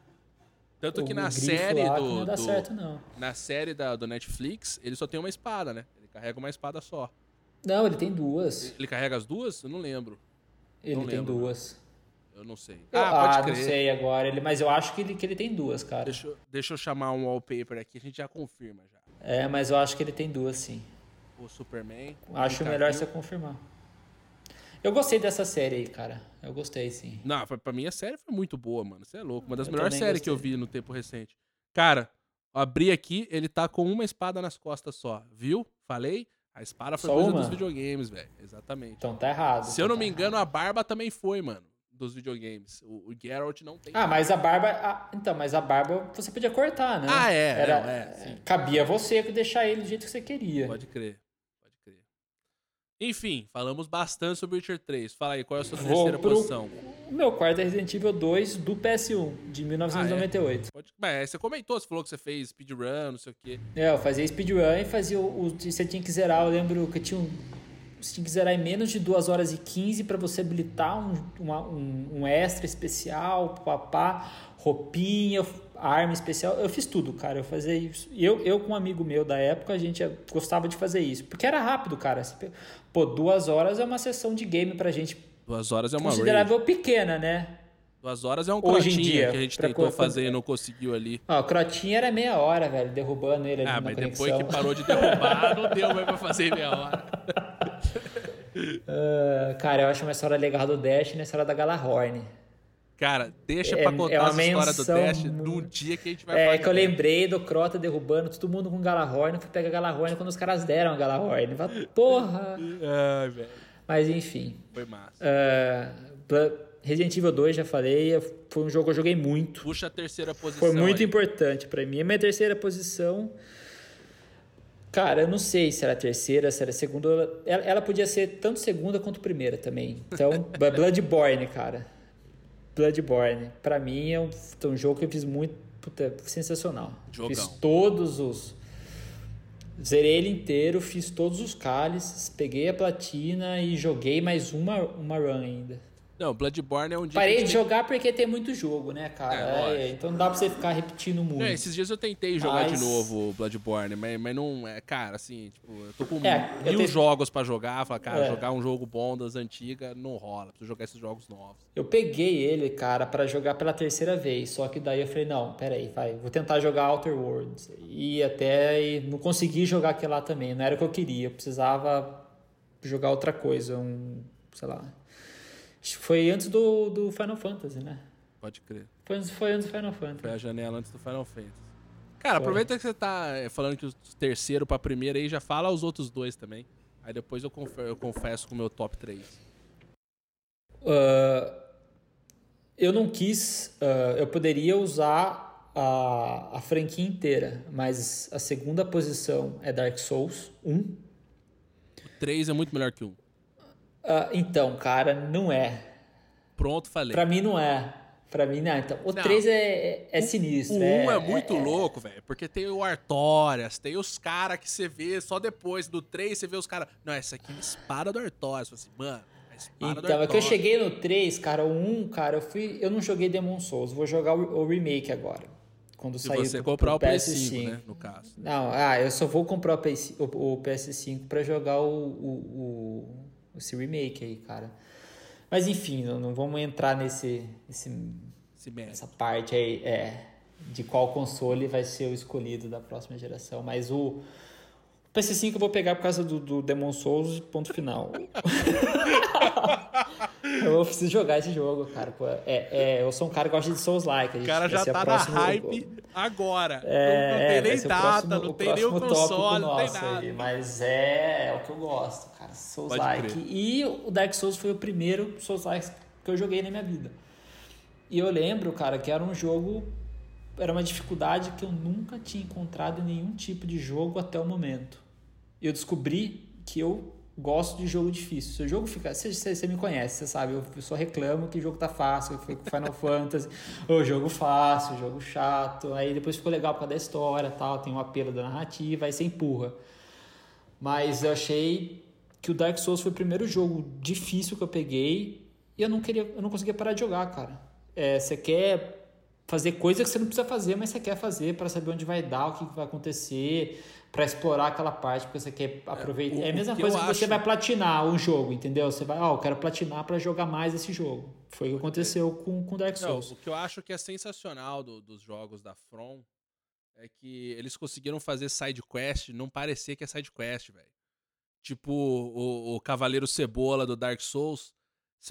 Tanto o que na série lá do, do- certo, na série da, do Netflix, ele só tem uma espada, né? Ele carrega uma espada só. Não, ele tem duas. Ele carrega as duas? Eu não lembro. Ele não tem lembro, duas. Eu não sei. Eu- ah, ah, não sei agora, ele, mas eu acho que ele, que ele tem duas, cara. Deixa, eu- deixa eu chamar um wallpaper aqui, a gente já confirma já. É, mas eu acho que ele tem duas, sim. O Superman. Acho Henry melhor você confirmar. Eu gostei dessa série aí, cara. Eu gostei, sim. Não, pra, pra mim a série foi muito boa, mano. Você é louco. Uma das Eu melhores séries que eu gostei. vi no tempo recente. Cara, abri aqui, ele tá com uma espada nas costas só. Viu? Falei? A espada foi Só coisa uma? dos videogames, velho. Exatamente. Então tá errado. Se eu então não me tá engano, errado. a barba também foi, mano. Dos videogames. O, o Geralt não tem. Ah, mas a barba. ah, então, mas a barba você podia cortar, né? Ah, é, Era, não, é, sim. Cabia você deixar ele do jeito que você queria. Pode crer. Enfim, falamos bastante sobre Witcher 3. Fala aí, qual é a sua terceira pro- posição? O meu quarto é Resident Evil 2 do PS1, Ah, de 1998. Pode... Mas você comentou, você falou que você fez speedrun, não sei o quê. é. eu fazia speedrun e fazia o, o- Você tinha que zerar, eu lembro que tinha um. você tinha que zerar em menos de 2 horas e 15 para você habilitar um, uma, um, um, extra especial, papá, roupinha, arma especial. Eu fiz tudo, cara. Eu fazia isso. Eu, eu com um amigo meu da época, a gente gostava de fazer isso. Porque era rápido, cara. Pô, duas horas é uma sessão de game pra gente. Duas horas é uma Considerável pequena, né? Duas horas é um Hoje crotinha dia, que a gente tentou fazer e não conseguiu ali. Ó, o crotinha era meia hora, velho, derrubando ele ali ah, mas conexão. depois que parou de derrubar, não deu mais pra fazer meia hora. uh, cara, eu acho uma história legal do Dash na história da Galahorn. Cara, deixa é, pra contar é essa história do Dash no dia que a gente vai É que eu lembrei do Crota derrubando todo mundo com Galahorn. Fui pegar Galahorn quando os caras deram a Galahorn. Porra! Ai, velho. Mas enfim. Foi massa. Uh, Resident Evil 2, já falei, foi um jogo que eu joguei muito. Puxa a terceira posição. Foi muito aí. importante para mim. A minha terceira posição. Cara, eu não sei se era terceira, se era segunda. Ela, ela podia ser tanto segunda quanto primeira também. Então, Bloodborne, cara. Bloodborne. Para mim é um, um, jogo que eu fiz muito. Puta, sensacional. Jogão. Fiz todos os. Zerei ele inteiro, fiz todos os cálices, peguei a platina e joguei mais uma, uma run ainda. Não, Bloodborne é um dia. Parei de tem... jogar porque tem muito jogo, né, cara? É, é, então não dá pra você ficar repetindo muito. Não, esses dias eu tentei jogar mas... de novo o Bloodborne, mas, mas não. É, cara, assim, tipo, eu tô com é, mil te... jogos pra jogar. Falar, cara, é. jogar um jogo bom das antigas não rola. Preciso jogar esses jogos novos. Eu peguei ele, cara, para jogar pela terceira vez. Só que daí eu falei, não, peraí, vai, vou tentar jogar Outer Worlds. E até e não consegui jogar aquele lá também. Não era o que eu queria. Eu precisava jogar outra coisa, um, sei lá Acho que foi antes do, do Final Fantasy, né? Pode crer. Foi, foi antes do Final Fantasy. Foi a janela antes do Final Fantasy. Cara, foi. aproveita que você tá eh, falando que o terceiro pra primeira aí, já fala os outros dois também. Aí depois eu confesso, eu confesso com o meu top 3. Uh, eu não quis. Uh, eu poderia usar a, a franquia inteira, mas a segunda posição é Dark Souls 1. O 3 é muito melhor que o 1. Uh, então, cara, não é. Pronto, falei. Pra mim não é. Pra mim não. Então, o não. 3 é, é sinistro. O 1 é, é, muito é, louco, velho. Porque tem o Artorias, tem os caras que você vê só depois. Do 3 você vê os caras. Não, essa aqui é espada do Artorias. Você assim, mano. Então, é que eu cheguei no 3, cara, o 1, cara, eu fui. Eu não joguei Demon Souls, vou jogar o, o remake agora. Quando Se sair você pro, comprar pro o PS5, né? No caso. Não, ah, eu só vou comprar o, PS, o, o PS5 pra jogar o, o esse remake aí, cara. Mas enfim, não, não vamos entrar nesse, essa parte aí é, de qual console vai ser o escolhido da próxima geração. Mas o PS5 eu vou pegar por causa do, do Demon Souls, ponto final. eu preciso jogar esse jogo, cara. Pô, é, é, eu sou um cara que gosta de Souls-like. O cara já tá na hype agora. É, não, não tem nem data, próximo, não tem nem o console, não tem nada. Aí, mas é, é o que eu gosto, cara. Souls-like. E o Dark Souls foi o primeiro Souls-like que eu joguei na minha vida. E eu lembro, cara, que era um jogo. Era uma dificuldade que eu nunca tinha encontrado em nenhum tipo de jogo até o momento. Eu descobri que eu gosto de jogo difícil. Se o jogo fica. Você, me conhece, você sabe, eu só reclamo que o jogo tá fácil, eu fico Final Fantasy, o jogo fácil, o jogo chato. Aí depois ficou legal por causa da história tal, tem um apelo da narrativa, aí você empurra. Mas eu achei que o Dark Souls foi o primeiro jogo difícil que eu peguei e eu não queria, eu não conseguia parar de jogar, cara. É, você quer fazer coisa que você não precisa fazer, mas você quer fazer para saber onde vai dar, o que vai acontecer para explorar aquela parte, porque você quer aproveitar. É, é a mesma coisa que, que você vai platinar o jogo, entendeu? Você vai, ó, oh, eu quero platinar para jogar mais esse jogo. Foi o que aconteceu com, com Dark Souls. Não, o que eu acho que é sensacional do, dos jogos da From é que eles conseguiram fazer side quest não parecer que é side quest, velho. Tipo o, o Cavaleiro Cebola do Dark Souls.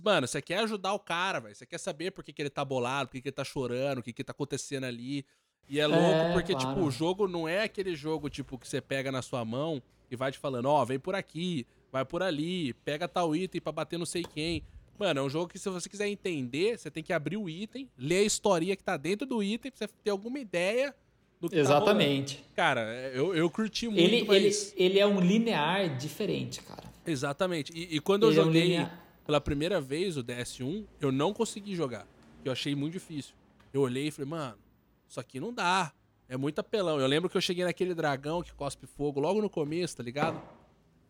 Mano, você quer ajudar o cara, velho. Você quer saber por que, que ele tá bolado, por que, que ele tá chorando, o que, que tá acontecendo ali. E é louco é, porque, claro. tipo, o jogo não é aquele jogo, tipo, que você pega na sua mão e vai te falando, ó, oh, vem por aqui, vai por ali, pega tal item pra bater não sei quem. Mano, é um jogo que se você quiser entender, você tem que abrir o item, ler a historinha que tá dentro do item, pra você ter alguma ideia do que tá Exatamente. Tá cara, eu, eu curti muito, ele, mas... ele, ele é um linear diferente, cara. Exatamente. E, e quando ele eu joguei é um pela primeira vez o DS1, eu não consegui jogar. Eu achei muito difícil. Eu olhei e falei, mano, isso aqui não dá. É muito apelão. Eu lembro que eu cheguei naquele dragão que cospe fogo logo no começo, tá ligado?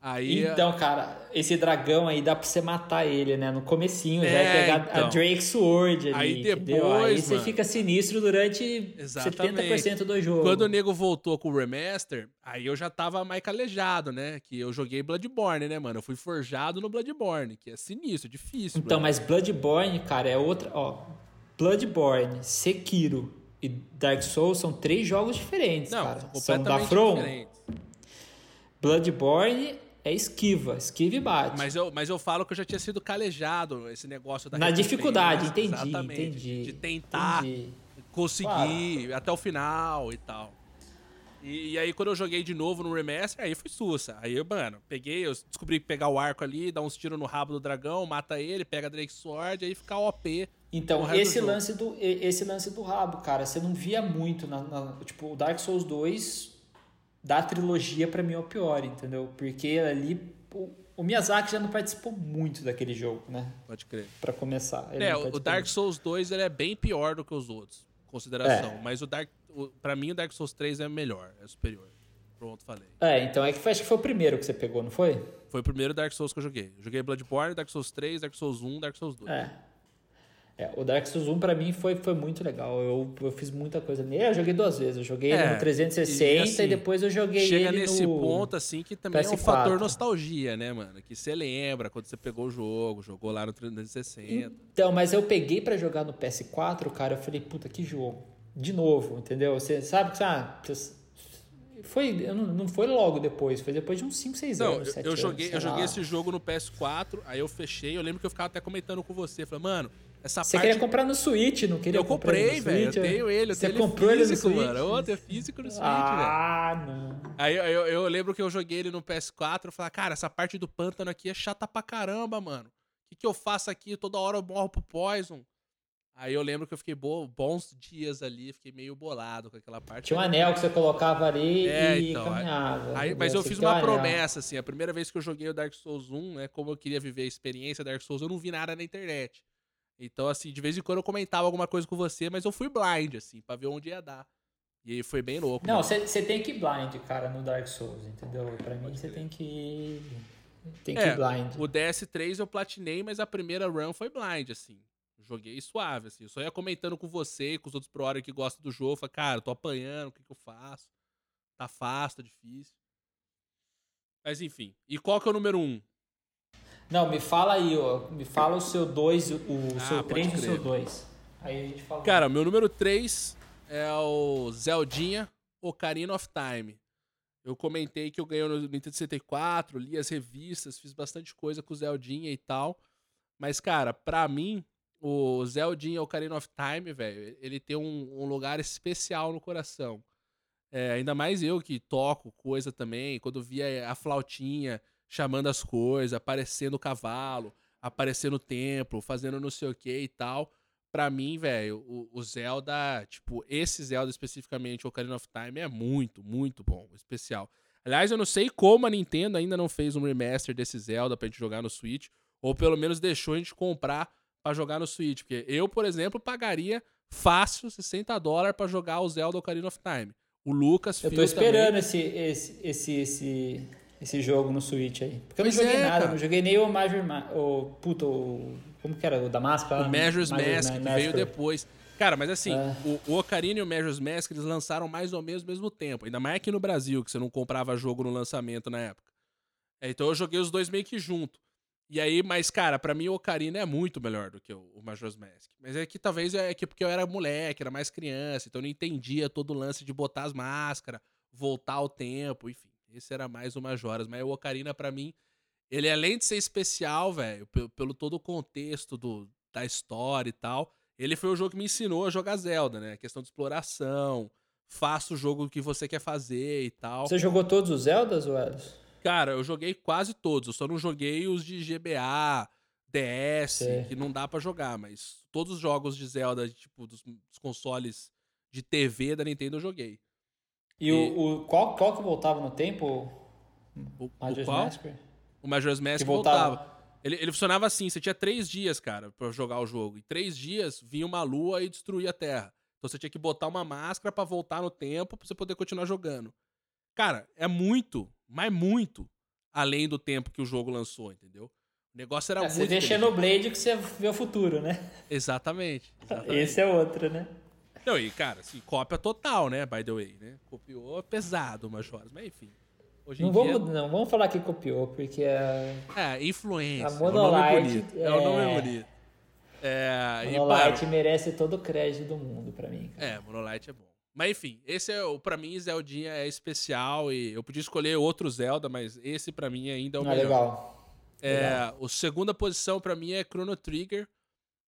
Aí, então, cara, esse dragão aí dá pra você matar ele, né? No comecinho, é, já vai pegar então. a Drake Sword ali, Aí depois, entendeu? Aí você fica sinistro durante Exatamente. 70% do jogo. Quando o nego voltou com o remaster, aí eu já tava mais calejado, né? Que eu joguei Bloodborne, né, mano? Eu fui forjado no Bloodborne, que é sinistro, difícil. Então, Bloodborne. mas Bloodborne, cara, é outra, ó. Bloodborne, Sekiro e Dark Souls são três jogos diferentes, Não, cara. São da From. Diferentes. Bloodborne é esquiva, esquiva e bate. Mas eu, mas eu falo que eu já tinha sido calejado esse negócio da Na dificuldade, entendi, exatamente, entendi. De tentar entendi. conseguir claro. até o final e tal. E, e, aí, quando eu joguei de novo no remaster, aí foi sussa. Aí eu, mano, peguei, eu descobri que pegar o arco ali, dar uns tiros no rabo do dragão, mata ele, pega a Drake Sword, aí fica OP. Então, esse do lance do esse lance do rabo, cara, você não via muito na, na tipo, o Dark Souls 2 da trilogia para mim é o pior, entendeu? Porque ali o, Miyazaki já não participou muito daquele jogo, né? Pode crer. Para começar. é, o Dark Souls 2 ele é bem pior do que os outros, consideração. É. Mas o Dark, para mim o Dark Souls 3 é melhor, é superior. Pronto, falei. É, então é que foi, acho que foi o primeiro que você pegou, não foi? Foi o primeiro Dark Souls que eu joguei. Eu joguei Bloodborne, Dark Souls 3, Dark Souls 1, Dark Souls 2. É. É, o Dark Souls 1 pra mim foi, foi muito legal. Eu, eu fiz muita coisa nele. Eu joguei duas vezes. Eu joguei é, no 360 e, assim, e, depois eu joguei chega ele nesse no ponto, assim, que também PS4. é um fator nostalgia, né, mano? Que você lembra quando você pegou o jogo, jogou lá no 360. Então, mas eu peguei para jogar no PS4, cara, eu falei, puta, que jogo. De novo, entendeu? Você sabe que, ah, foi, não, não foi logo depois, foi depois de uns 5, 6 anos. Eu, eu joguei, anos, eu joguei esse jogo no PS4, aí eu fechei, eu lembro que eu ficava até comentando com você, falei, mano, essa Você parte... queria comprar no Switch, não queria Eu comprei, velho. Eu tenho ele. Eu Você tenho comprou ele físico, ele no Switch? mano. Outro é físico no Switch, ah, velho. Ah, não. Aí eu, eu, eu, lembro que eu joguei ele no PS4 e falei, cara, essa parte do pântano aqui é chata pra caramba, mano. O que, que eu faço aqui? Toda hora eu morro pro Poison. Aí eu lembro que eu fiquei bo bons dias ali, fiquei meio bolado com aquela parte. Tinha um anel que você colocava ali é, e então, caminhava. Aí, mas eu fiz uma promessa, assim, a primeira vez que eu joguei o Dark Souls 1, né, como eu queria viver a experiência Dark Souls, eu não vi nada na internet. Então, assim, de vez em quando eu comentava alguma coisa com você, mas eu fui blind, assim, pra ver onde ia dar. E aí foi bem louco. Não, você tem que ir blind, cara, no Dark Souls, entendeu? Pra mim, você tem que. Tem que é, ir blind. O DS3 eu platinei, mas a primeira run foi blind, assim. Joguei suave, assim. Eu só ia comentando com você, com os outros pro hora que gostam do jogo. Falei, cara, tô apanhando, o que, que eu faço? Tá fácil, tá difícil. Mas enfim. E qual que é o número 1? Um? Não, me fala aí, ó. Me fala o seu 2, o Ah, seu pode 3 e o seu 2. Aí a gente fala. Cara, meu número 3 é o Zeldinha Ocarina of Time. Eu comentei que eu ganhei no Nintendo 64, li as revistas, fiz bastante coisa com o Zeldinha e tal. Mas, cara, pra mim, o Zeldinha Ocarina of Time, velho, ele tem um, um lugar especial no coração. É, ainda mais eu que toco coisa também, quando via a flautinha chamando as coisas, aparecendo o cavalo, aparecendo o templo, fazendo não sei o que e tal. Pra mim, velho, o, o, Zelda, tipo, esse Zelda especificamente, o Ocarina of Time, é muito, muito bom, especial. Aliás, eu não sei como a Nintendo ainda não fez um remaster desse Zelda pra gente jogar no Switch, ou pelo menos deixou a gente comprar para jogar no Switch. Porque eu, por exemplo, pagaria fácil 60 dólares para jogar o Zelda Ocarina of Time. O Lucas Eu tô esperando esse, esse, esse, esse, esse jogo no Switch aí. Porque eu Pois não joguei é, nada, cara. não joguei nem o Major. Ma- O, puto, o, como que era? O da máscara? O Majora's Mask, Ma- que veio depois. Cara, mas assim, É. o, o Ocarina e o Majora's Mask, eles lançaram mais ou menos ao mesmo tempo. Ainda mais aqui no Brasil, que você não comprava jogo no lançamento na época. É, então eu joguei os dois meio que junto. E aí, mas, cara, pra mim o Ocarina é muito melhor do que o, o Majora's Mask. Mas é que talvez é que porque eu era moleque, era mais criança, então eu não entendia todo o lance de botar as máscaras, voltar ao tempo, enfim. Esse era mais o Majora's. Mas o Ocarina, pra mim, ele além de ser especial, velho, pelo, todo o contexto do, da história e tal, ele foi o jogo que me ensinou a jogar Zelda, né? Questão de exploração, faça o jogo que você quer fazer e tal. Você jogou todos os Zeldas, Welles? Cara, eu joguei quase todos, eu só não joguei os de GBA, DS, Sei. que não dá pra jogar, mas todos os jogos de Zelda, tipo, dos, dos consoles de TV da Nintendo eu joguei. E, E- o, o qual, qual que voltava no tempo? O, o Majora's qual? Mask? O Majora's Mask Que voltava. voltava. Ele, ele funcionava assim, você tinha três dias, cara, pra jogar o jogo. Em três dias, vinha uma lua e destruía a Terra. Então você tinha que botar uma máscara pra voltar no tempo pra você poder continuar jogando. Cara, é muito, mas muito além do tempo que o jogo lançou, entendeu? O negócio era é, muito. Você vê Xenoblade que você vê o futuro, né? Exatamente. exatamente. Esse é outro, né? Não, e cara, assim, cópia total, né? By the way, né? Copiou pesado umas horas, mas enfim. Hoje não, vamos, dia... não vamos falar que copiou, porque é. É, influência. A Monolight. É, o nome é... bonito. É, Monolight e, merece todo o crédito do mundo pra mim. Cara. É, Monolight é bom. Mas enfim, esse é o para mim Zeldinha é especial e eu podia escolher outro Zelda, mas esse para mim ainda é o ah, melhor. Legal. É, legal. a segunda posição para mim é Chrono Trigger.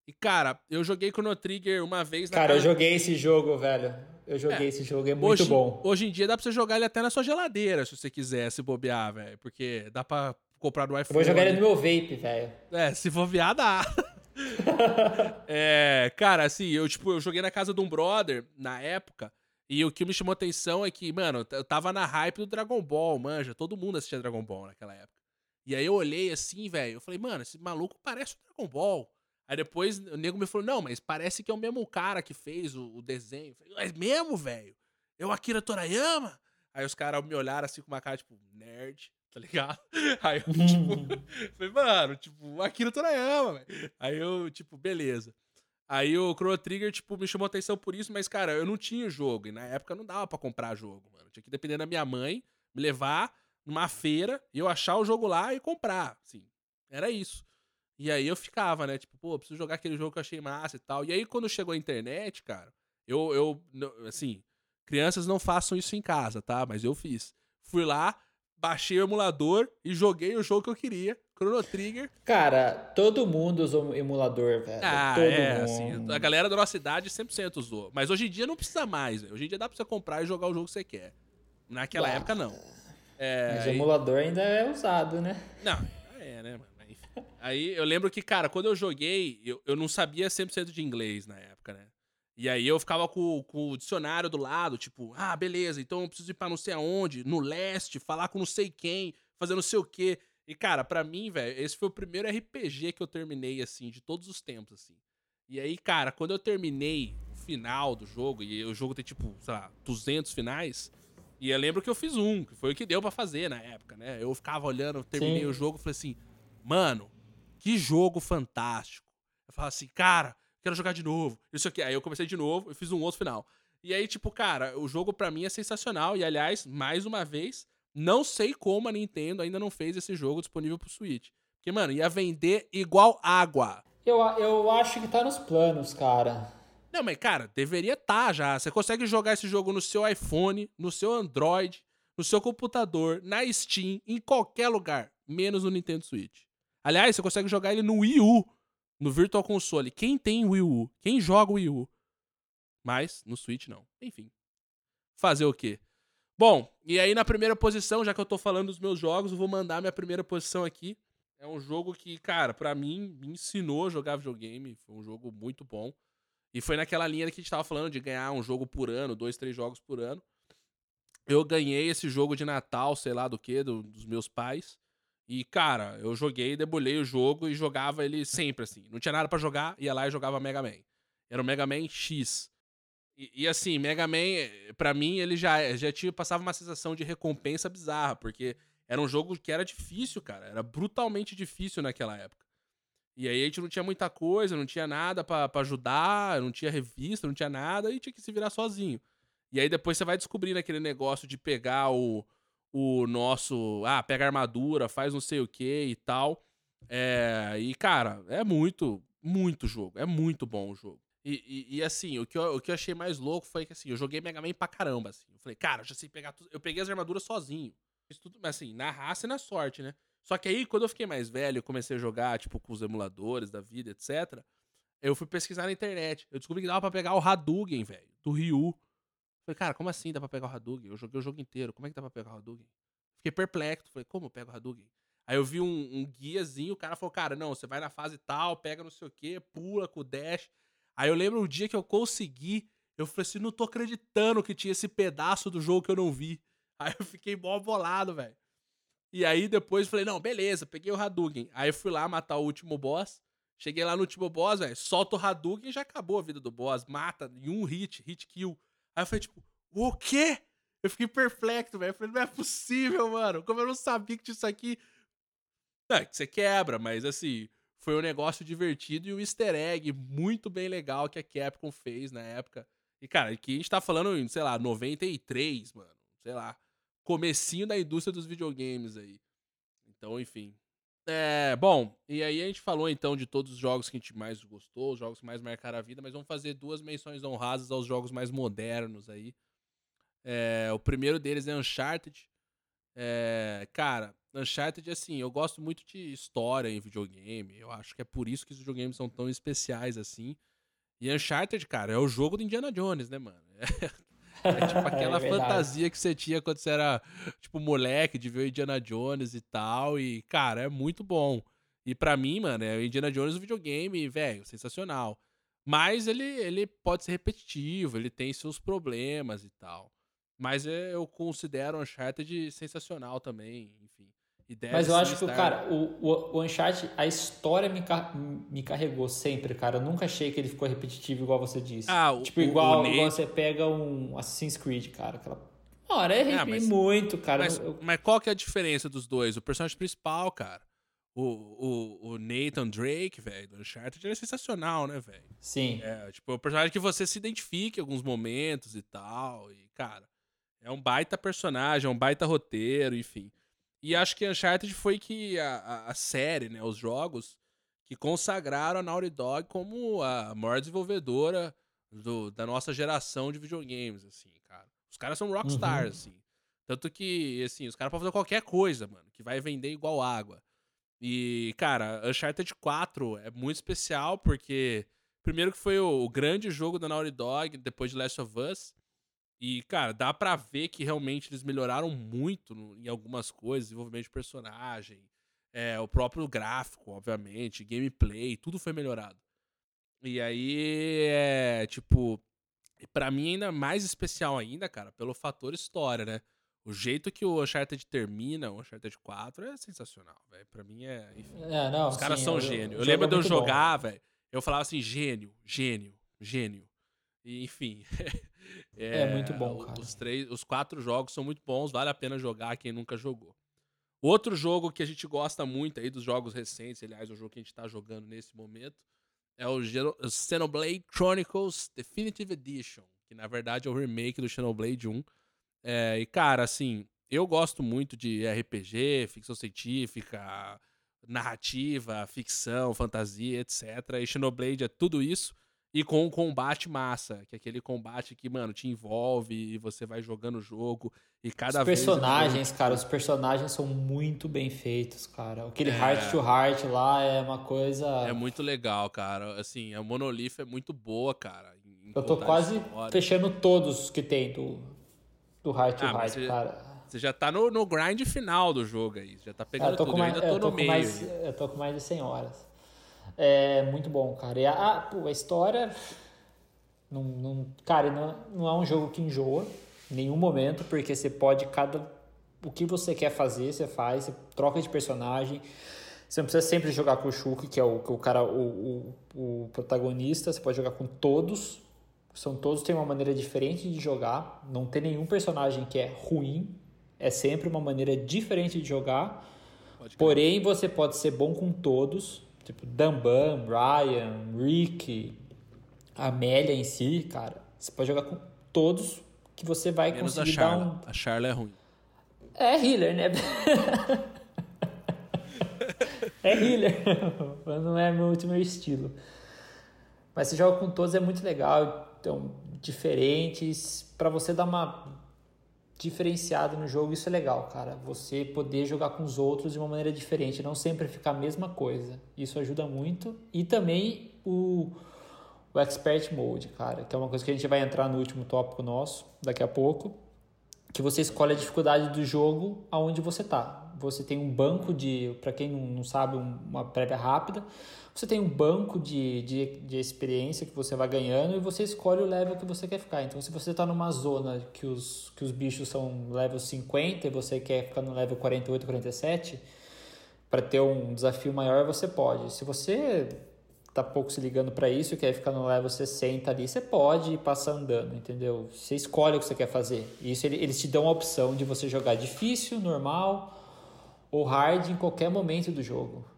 E cara, eu joguei Chrono Trigger uma vez na Cara, casa... eu joguei esse jogo, velho. Eu joguei é. esse jogo, é muito hoje, bom. Hoje em dia dá pra você jogar ele até na sua geladeira, se você quiser, se bobear, velho. Porque dá pra comprar no iPhone. Eu vou jogar ele no meu vape, velho. É, se bobear, dá. é, cara, assim, eu, tipo, eu joguei na casa de um brother na época. E o que me chamou atenção é que, mano, eu tava na hype do Dragon Ball, manja. Todo mundo assistia Dragon Ball naquela época. E aí eu olhei assim, velho. Eu falei, mano, esse maluco parece o Dragon Ball. Aí depois o nego me falou, não, mas parece que é o mesmo cara que fez o, o desenho. Eu falei, mas mesmo, velho? É o Akira Torayama? Aí os caras me olharam assim com uma cara, tipo, nerd, tá ligado? Aí eu, tipo, falei, mano, tipo, Akira Torayama, velho. Aí eu, tipo, beleza. Aí o Chrono Trigger, tipo, me chamou atenção por isso, mas, cara, eu não tinha jogo. E na época não dava para comprar jogo, mano. Tinha que depender da minha mãe, me levar numa feira e eu achar o jogo lá e comprar. Assim, era isso. E aí eu ficava, né? Tipo, pô, preciso jogar aquele jogo que eu achei massa e tal. E aí quando chegou a internet, cara, eu, eu assim, crianças não façam isso em casa, tá? Mas eu fiz. Fui lá, baixei o emulador e joguei o jogo que eu queria, Chrono Trigger. Cara, todo mundo usou emulador, velho. Ah, todo é, mundo. assim, a galera da nossa idade 100% usou. Mas hoje em dia não precisa mais, velho. Hoje em dia dá pra você comprar e jogar o jogo que você quer. Naquela ah, época, não. É, mas o emulador ainda é usado, né? Não, é, né, mano? Aí eu lembro que, cara, quando eu joguei, eu, eu não sabia 100% de inglês na época, né? E aí eu ficava com, com, o dicionário do lado, tipo, ah, beleza, então eu preciso ir pra não sei aonde, no leste, falar com não sei quem, fazer não sei o quê. E, cara, para mim, velho, esse foi o primeiro RPG que eu terminei, assim, de todos os tempos, assim. E aí, cara, quando eu terminei o final do jogo, e o jogo tem, tipo, sei lá, 200 finais, e eu lembro que eu fiz um, que foi o que deu para fazer na época, né? Eu ficava olhando, terminei Sim. o jogo, falei assim, mano, que jogo fantástico. Eu falo assim, cara, quero jogar de novo. Isso aqui. Aí eu comecei de novo e fiz um outro final. E aí, tipo, cara, o jogo para mim é sensacional. E aliás, mais uma vez, não sei como a Nintendo ainda não fez esse jogo disponível pro Switch. Porque, mano, ia vender igual água. Eu, eu acho que tá nos planos, cara. Não, mas, cara, deveria estar tá já. Você consegue jogar esse jogo no seu iPhone, no seu Android, no seu computador, na Steam, em qualquer lugar, menos no Nintendo Switch. Aliás, você consegue jogar ele no Wii U, no Virtual Console. Quem tem Wii U? Quem joga Wii U? Mas no Switch não. Enfim. Fazer o quê? Bom, e aí na primeira posição, já que eu tô falando dos meus jogos, eu vou mandar minha primeira posição aqui. É um jogo que, cara, para mim, me ensinou a jogar videogame. Foi um jogo muito bom. E foi naquela linha que a gente tava falando de ganhar um jogo por ano, dois, três jogos por ano. Eu ganhei esse jogo de Natal, sei lá do que, do, dos meus pais. E, cara, eu joguei, debulhei o jogo e jogava ele sempre, assim. Não tinha nada para jogar, ia lá e jogava Mega Man. Era o Mega Man X. E, e assim, Mega Man, para mim, ele já, já tinha, passava uma sensação de recompensa bizarra, porque era um jogo que era difícil, cara. Era brutalmente difícil naquela época. E aí a gente não tinha muita coisa, não tinha nada para ajudar, não tinha revista, não tinha nada, e tinha que se virar sozinho. E aí depois você vai descobrindo aquele negócio de pegar o, o nosso. Ah, pega armadura, faz não sei o que e tal. É, e, cara, é muito, muito jogo. É muito bom o jogo. E, e, e, assim, o que, eu, o que eu achei mais louco foi que assim, eu joguei Mega Man pra caramba. Assim. Eu falei, cara, eu já sei pegar tudo. Eu peguei as armaduras sozinho. Fiz tudo, assim, na raça e na sorte, né? Só que aí, quando eu fiquei mais velho, eu comecei a jogar, tipo, com os emuladores da vida, etc. Eu fui pesquisar na internet. Eu descobri que dava pra pegar o Hadouken, velho, do Ryu. Falei, cara, como assim dá pra pegar o Hadouken? Eu joguei o jogo inteiro, como é que dá pra pegar o Hadouken? Fiquei perplexo, falei, como eu pego o Hadouken? Aí eu vi um, um, guiazinho, o cara falou, cara, não, você vai na fase tal, pega não sei o que, pula com o dash. Aí eu lembro o dia que eu consegui, eu falei assim, não tô acreditando que tinha esse pedaço do jogo que eu não vi. Aí eu fiquei mó bolado, velho. E aí depois falei, não, beleza, peguei o Hadouken. Aí fui lá matar o último boss. Cheguei lá no último boss, velho, solta o Hadouken e já acabou a vida do boss. Mata em um hit, hit kill. Aí eu falei, tipo, o quê? Eu fiquei perplexo, velho. Eu falei, não é possível, mano. Como eu não sabia que isso aqui. Não, é que você quebra, mas assim, foi um negócio divertido e um easter egg muito bem legal que a Capcom fez na época. E, cara, aqui a gente tá falando sei lá, 93, mano. Sei lá. Comecinho da indústria dos videogames aí. Então, enfim. É, bom, e aí a gente falou então de todos os jogos que a gente mais gostou, os jogos que mais marcaram a vida, mas vamos fazer duas menções honrosas aos jogos mais modernos aí. É, o primeiro deles é Uncharted. É, cara, Uncharted, assim, eu gosto muito de história em videogame. Eu acho que é por isso que os videogames são tão especiais assim. E Uncharted, cara, é o jogo do Indiana Jones, né, mano? É, é tipo aquela é fantasia que você tinha quando você era, tipo, moleque, de ver o Indiana Jones e tal. E, cara, é muito bom. E para mim, mano, é o Indiana Jones o videogame, velho, sensacional. Mas ele, ele pode ser repetitivo, ele tem seus problemas e tal. Mas é, eu considero o Uncharted sensacional também, enfim. Mas eu acho que, cara, o, o, o Uncharted, a história me, me carregou sempre, cara. Eu nunca achei que ele ficou repetitivo, igual você disse. Ah, o, tipo, igual, o igual você pega um Assassin's Creed, cara. Aquela hora é ah, mas, muito, cara. Mas, eu... mas, qual que é a diferença dos dois? O personagem principal, cara. O, o, o Nathan Drake, velho, do Uncharted, ele é sensacional, né, velho? Sim. É, tipo, o personagem que você se identifica em alguns momentos e tal. E, cara, é um baita personagem, é um baita roteiro, enfim. E acho que Uncharted foi que a, a, série, né, os jogos, que consagraram a Naughty Dog como a maior desenvolvedora do, da nossa geração de videogames, assim, cara. Os caras são rockstars, uhum. assim. Tanto que, assim, os caras podem fazer qualquer coisa, mano, que vai vender igual água. E, cara, Uncharted 4 é muito especial porque, primeiro que foi o, o grande jogo da Naughty Dog depois de Last of Us, e, cara, dá pra ver que realmente eles melhoraram muito no, em algumas coisas, desenvolvimento de personagem, é, o próprio gráfico, obviamente, gameplay, tudo foi melhorado. E aí, é, tipo, para mim ainda mais especial ainda, cara, pelo fator história, né? O jeito que o Uncharted termina, o Uncharted 4, é sensacional, velho. Pra mim é. Enfim, é não, os caras são gênio. Eu lembro de eu jogar, velho. Eu falava assim, gênio, gênio, gênio. E, enfim. É, é, muito bom, cara. Os, três, os quatro jogos são muito bons, vale a pena jogar quem nunca jogou. Outro jogo que a gente gosta muito aí dos jogos recentes, aliás, o jogo que a gente está jogando nesse momento, é o Xenoblade Chronicles Definitive Edition, que na verdade é o remake do Xenoblade 1. É, e cara, assim, eu gosto muito de RPG, ficção científica, narrativa, ficção, fantasia, etc. E Xenoblade é tudo isso. E com um combate massa, que é aquele combate que, mano, te envolve e você vai jogando o jogo e cada os vez. Os personagens, cara, os personagens são muito bem feitos, cara. Aquele é... Heart to Heart lá é uma coisa. É muito legal, cara. Assim, a Monolith é muito boa, cara. Eu tô quase fechando todos que tem do, do Heart to ah, Heart, você, cara. Você já tá no, no grind final do jogo aí. Já tá pegando tudo. Mais, eu ainda tô, tô no meio. Mais, eu tô com mais de 100 horas. É muito bom, cara. E a, pô, a história. Não, não, cara, não, não é um jogo que enjoa em nenhum momento, porque você pode, cada. O que você quer fazer, você faz, você troca de personagem. Você não precisa sempre jogar com o Shulk, que é o, que o cara, o, o, o protagonista. Você pode jogar com todos. São todos têm uma maneira diferente de jogar. Não tem nenhum personagem que é ruim. É sempre uma maneira diferente de jogar. Porém, você pode ser bom com todos Tipo, Damban, Ryan, Rick, Amélia em si, cara. Você pode jogar com todos que você vai Menos conseguir a dar um. A Charla é ruim. É healer, né? é healer. Mas não é meu último estilo. Mas você joga com todos é muito legal. Então, diferentes. para você dar uma diferenciado no jogo, isso é legal, cara. Você poder jogar com os outros de uma maneira diferente, não sempre ficar a mesma coisa. Isso ajuda muito. E também o, o Expert Mode, cara, que é uma coisa que a gente vai entrar no último tópico nosso daqui a pouco. Que você escolhe a dificuldade do jogo aonde você tá. Você tem um banco de, para quem não sabe, uma prévia rápida você tem um banco de, de, de experiência que você vai ganhando e você escolhe o level que você quer ficar. Então, se você está numa zona que os, que os bichos são level 50 e você quer ficar no level 48, 47, para ter um desafio maior, você pode. Se você tá pouco se ligando para isso, quer ficar no level 60 ali, você pode passar andando, entendeu? Você escolhe o que você quer fazer. Isso eles te dão a opção de você jogar difícil, normal ou hard em qualquer momento do jogo.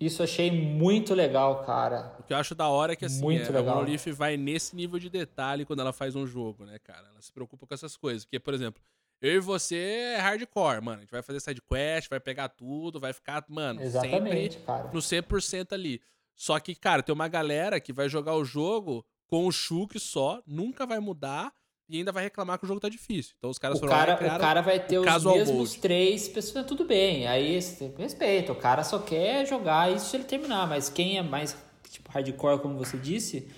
Isso achei muito legal, cara. O que eu acho da hora é que assim, muito é, legal. a Monolith vai nesse nível de detalhe quando ela faz um jogo, né, cara? Ela se preocupa com essas coisas. Porque, por exemplo, eu e você é hardcore, mano. A gente vai fazer side quest, vai pegar tudo, vai ficar, mano, Exatamente, sempre cara. no 100% ali. Só que, cara, tem uma galera que vai jogar o jogo com o Shulk só, nunca vai mudar e ainda vai reclamar que o jogo tá difícil. Então os caras O foram lá cara, criaram o cara vai ter os mesmos mode. três pessoas, tudo bem. Aí você respeita, o cara só quer jogar isso se ele terminar, mas quem é mais tipo hardcore, como você disse,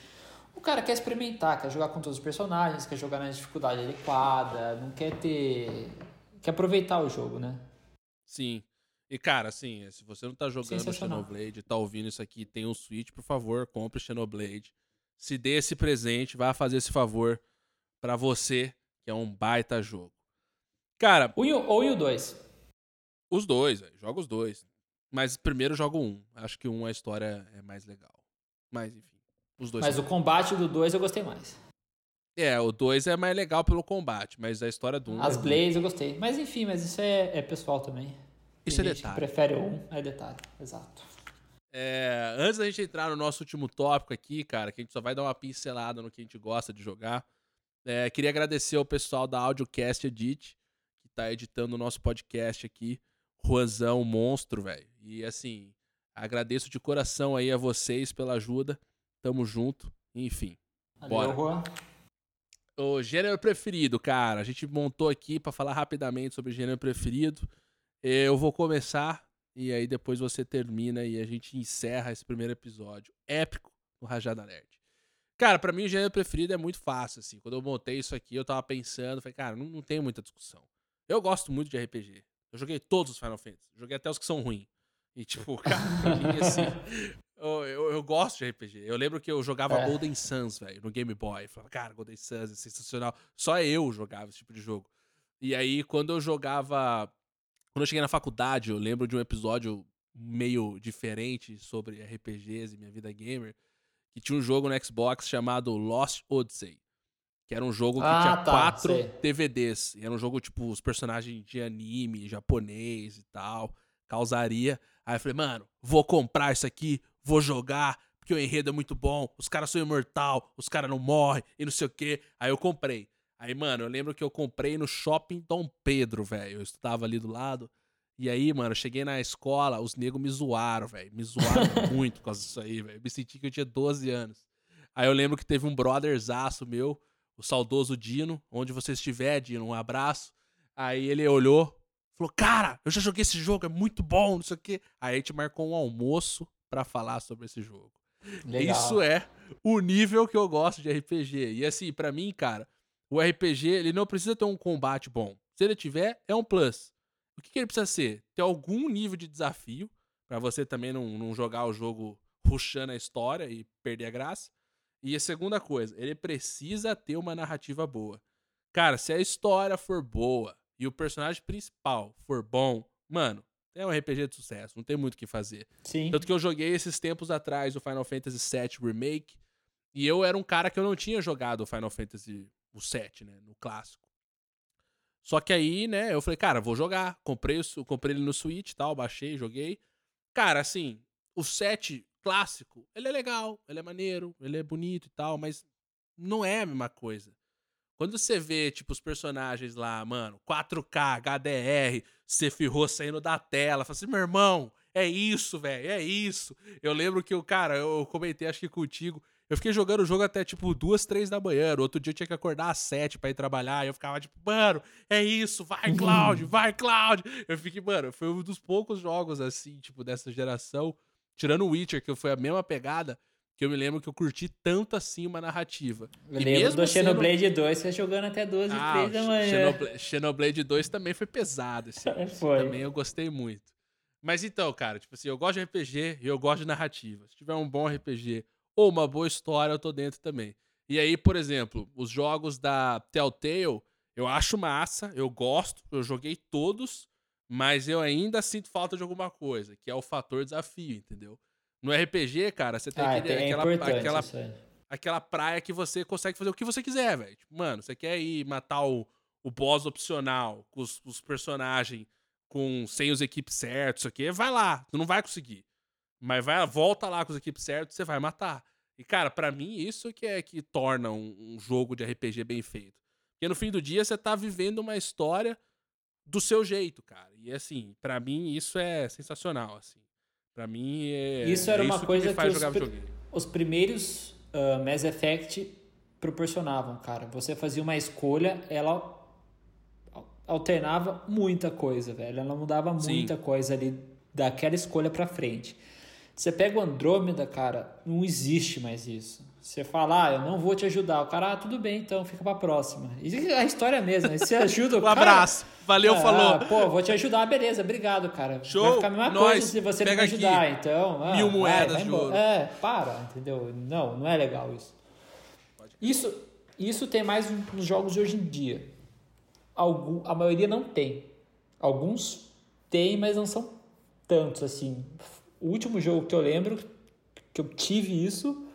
o cara quer experimentar, quer jogar com todos os personagens, quer jogar na dificuldade adequada, não quer ter. quer aproveitar o jogo, né? Sim. E, cara, assim, se você não tá jogando. Xenoblade, tá ouvindo isso aqui, tem um Switch, por favor, compre Xenoblade. Se dê esse presente, vá fazer esse favor pra você, que é um baita jogo. Cara, o- ou e o 2. os dois, velho, joga os dois. Mas primeiro jogo um. Acho que um a história é mais legal. Mas, enfim, os dois Mas o combate do 2 eu gostei mais. É, o 2 é mais legal pelo combate, mas a história do 1. Um As é Blaze eu gostei. Mas enfim, mas isso é, é pessoal também. Isso Tem é gente que detalhe. prefere o 1, um, é detalhe. Exato. É, antes da gente entrar no nosso último tópico aqui, cara, que a gente só vai dar uma pincelada no que a gente gosta de jogar, é, queria agradecer ao pessoal da Audiocast Edit, que tá editando o nosso podcast aqui, Juanzão, monstro, velho. E assim, agradeço de coração aí a vocês pela ajuda, tamo junto, enfim. Valeu, Bora. Juan. O gênero preferido, cara. A gente montou aqui pra falar rapidamente sobre gênero preferido. Eu vou começar e aí depois você termina e a gente encerra esse primeiro episódio épico do Rajada Nerd. Cara, pra mim o gênero preferido é muito fácil, assim. Quando eu montei isso aqui, eu tava pensando, falei, cara, não, não tem muita discussão. Eu gosto muito de RPG. Eu joguei todos os Final Fantasy. Joguei até os que são ruins. E, tipo, cara, pra mim, assim, eu, eu, eu gosto de RPG. Eu lembro que eu jogava É. Golden Suns, velho, no Game Boy. Eu falava, cara, Golden Suns é sensacional. Só eu jogava esse tipo de jogo. E aí, quando eu jogava. Quando eu cheguei na faculdade, eu lembro de um episódio meio diferente sobre RPGs e minha vida gamer. Que tinha um jogo no Xbox chamado Lost Odyssey. Que era um jogo que Ah, tinha tá, quatro sei. DVDs. E era um jogo, tipo, os personagens de anime, japonês e tal. Causaria. Aí eu falei, mano, vou comprar isso aqui, vou jogar, porque o enredo é muito bom, os caras são imortal, os caras não morrem e não sei o quê. Aí eu comprei. Aí, mano, eu lembro que eu comprei no Shopping Dom Pedro, velho. Eu estudava ali do lado. E aí, mano, eu cheguei na escola, os negros me zoaram, velho. Me zoaram muito por causa disso aí, velho. Me senti que eu tinha 12 anos. Aí eu lembro que teve um brotherzaço meu, o saudoso Dino, onde você estiver, Dino, um abraço. Aí ele olhou, falou: Cara, eu já joguei esse jogo, é muito bom, não sei o quê. Aí a gente marcou um almoço pra falar sobre esse jogo. Legal. Isso é o nível que eu gosto de RPG. E assim, pra mim, cara, o RPG, ele não precisa ter um combate bom. Se ele tiver, é um plus. O que, que ele precisa ser? Ter algum nível de desafio, pra você também não, não jogar o jogo rushando a história e perder a graça. E a segunda coisa, ele precisa ter uma narrativa boa. Cara, se a história for boa e o personagem principal for bom, mano, é um RPG de sucesso, não tem muito o que fazer. Sim. Tanto que eu joguei esses tempos atrás o Final Fantasy VII Remake. E eu era um cara que eu não tinha jogado o Final Fantasy o 7, né? No clássico. Só que aí, né, eu falei, cara, vou jogar. Comprei, o comprei ele no Switch e tal, baixei, joguei. Cara, assim, o 7 clássico, ele é legal, ele é maneiro, ele é bonito e tal, mas não é a mesma coisa. Quando você vê, tipo, os personagens lá, mano, 4K, HDR, Sephiroth saindo da tela, fala assim, meu irmão, é isso, velho, é isso. Eu lembro que o cara, eu comentei, acho que contigo, eu fiquei jogando o jogo até, tipo, duas, três da manhã. No outro dia eu tinha que acordar às sete pra ir trabalhar. E eu ficava, tipo, mano, é isso, vai, Cloud, vai, Cloud. Eu fiquei, mano, foi um dos poucos jogos, assim, tipo, dessa geração, tirando o Witcher, que foi a mesma pegada, que eu me lembro que eu curti tanto assim uma narrativa. Eu E lembro do sendo- Xenoblade 2, você jogando até 12 e Ah, 3 da manhã. Xenoblade, Xenoblade 2 também foi pesado, esse Foi. também eu gostei muito. Mas então, cara, tipo assim, eu gosto de RPG e eu gosto de narrativa. Se tiver um bom RPG ou uma boa história, eu tô dentro também. E aí, por exemplo, os jogos da Telltale, eu acho massa, eu gosto, eu joguei todos, mas eu ainda sinto falta de alguma coisa, que é o fator desafio, entendeu? No RPG, cara, você tem Ah, aquele- é aquela, importante aquela, aí. aquela praia que você consegue fazer o que você quiser, velho. Tipo, mano, você quer ir matar o, o boss opcional com os, os personagens com sem os equipes certos, isso aqui, vai lá, tu não vai conseguir. Mas vai, volta lá com os equipes certos, você vai matar. E, cara, pra mim, isso que é que torna um, um jogo de RPG bem feito. Porque no fim do dia, você tá vivendo uma história do seu jeito, cara. E, assim, pra mim, isso é sensacional, assim. Pra mim, é Isso era é uma me coisa que faz os videogame. Os primeiros ah, Mass Effect proporcionavam, cara. Você fazia uma escolha, ela alternava muita coisa, velho. Ela mudava Sim. muita coisa ali daquela escolha pra frente. Você pega o Andrômeda, cara, não existe mais isso. Você fala, ah, eu não vou te ajudar. O cara, ah, tudo bem, então fica pra próxima. E a história é a mesma. Você ajuda o Um cara. abraço. Valeu, Ah, falou. Pô, vou te ajudar, beleza, obrigado, cara. Show, Vai ficar a mesma nós, coisa se você pega me aqui ajudar, então. ah, mil vai, moedas vai de embora. ouro. É, para, entendeu? Não, não é legal isso. Isso, isso tem mais nos jogos de hoje em dia. Algum, a maioria não tem. Alguns tem, mas não são tantos assim. O último jogo que eu lembro que eu tive isso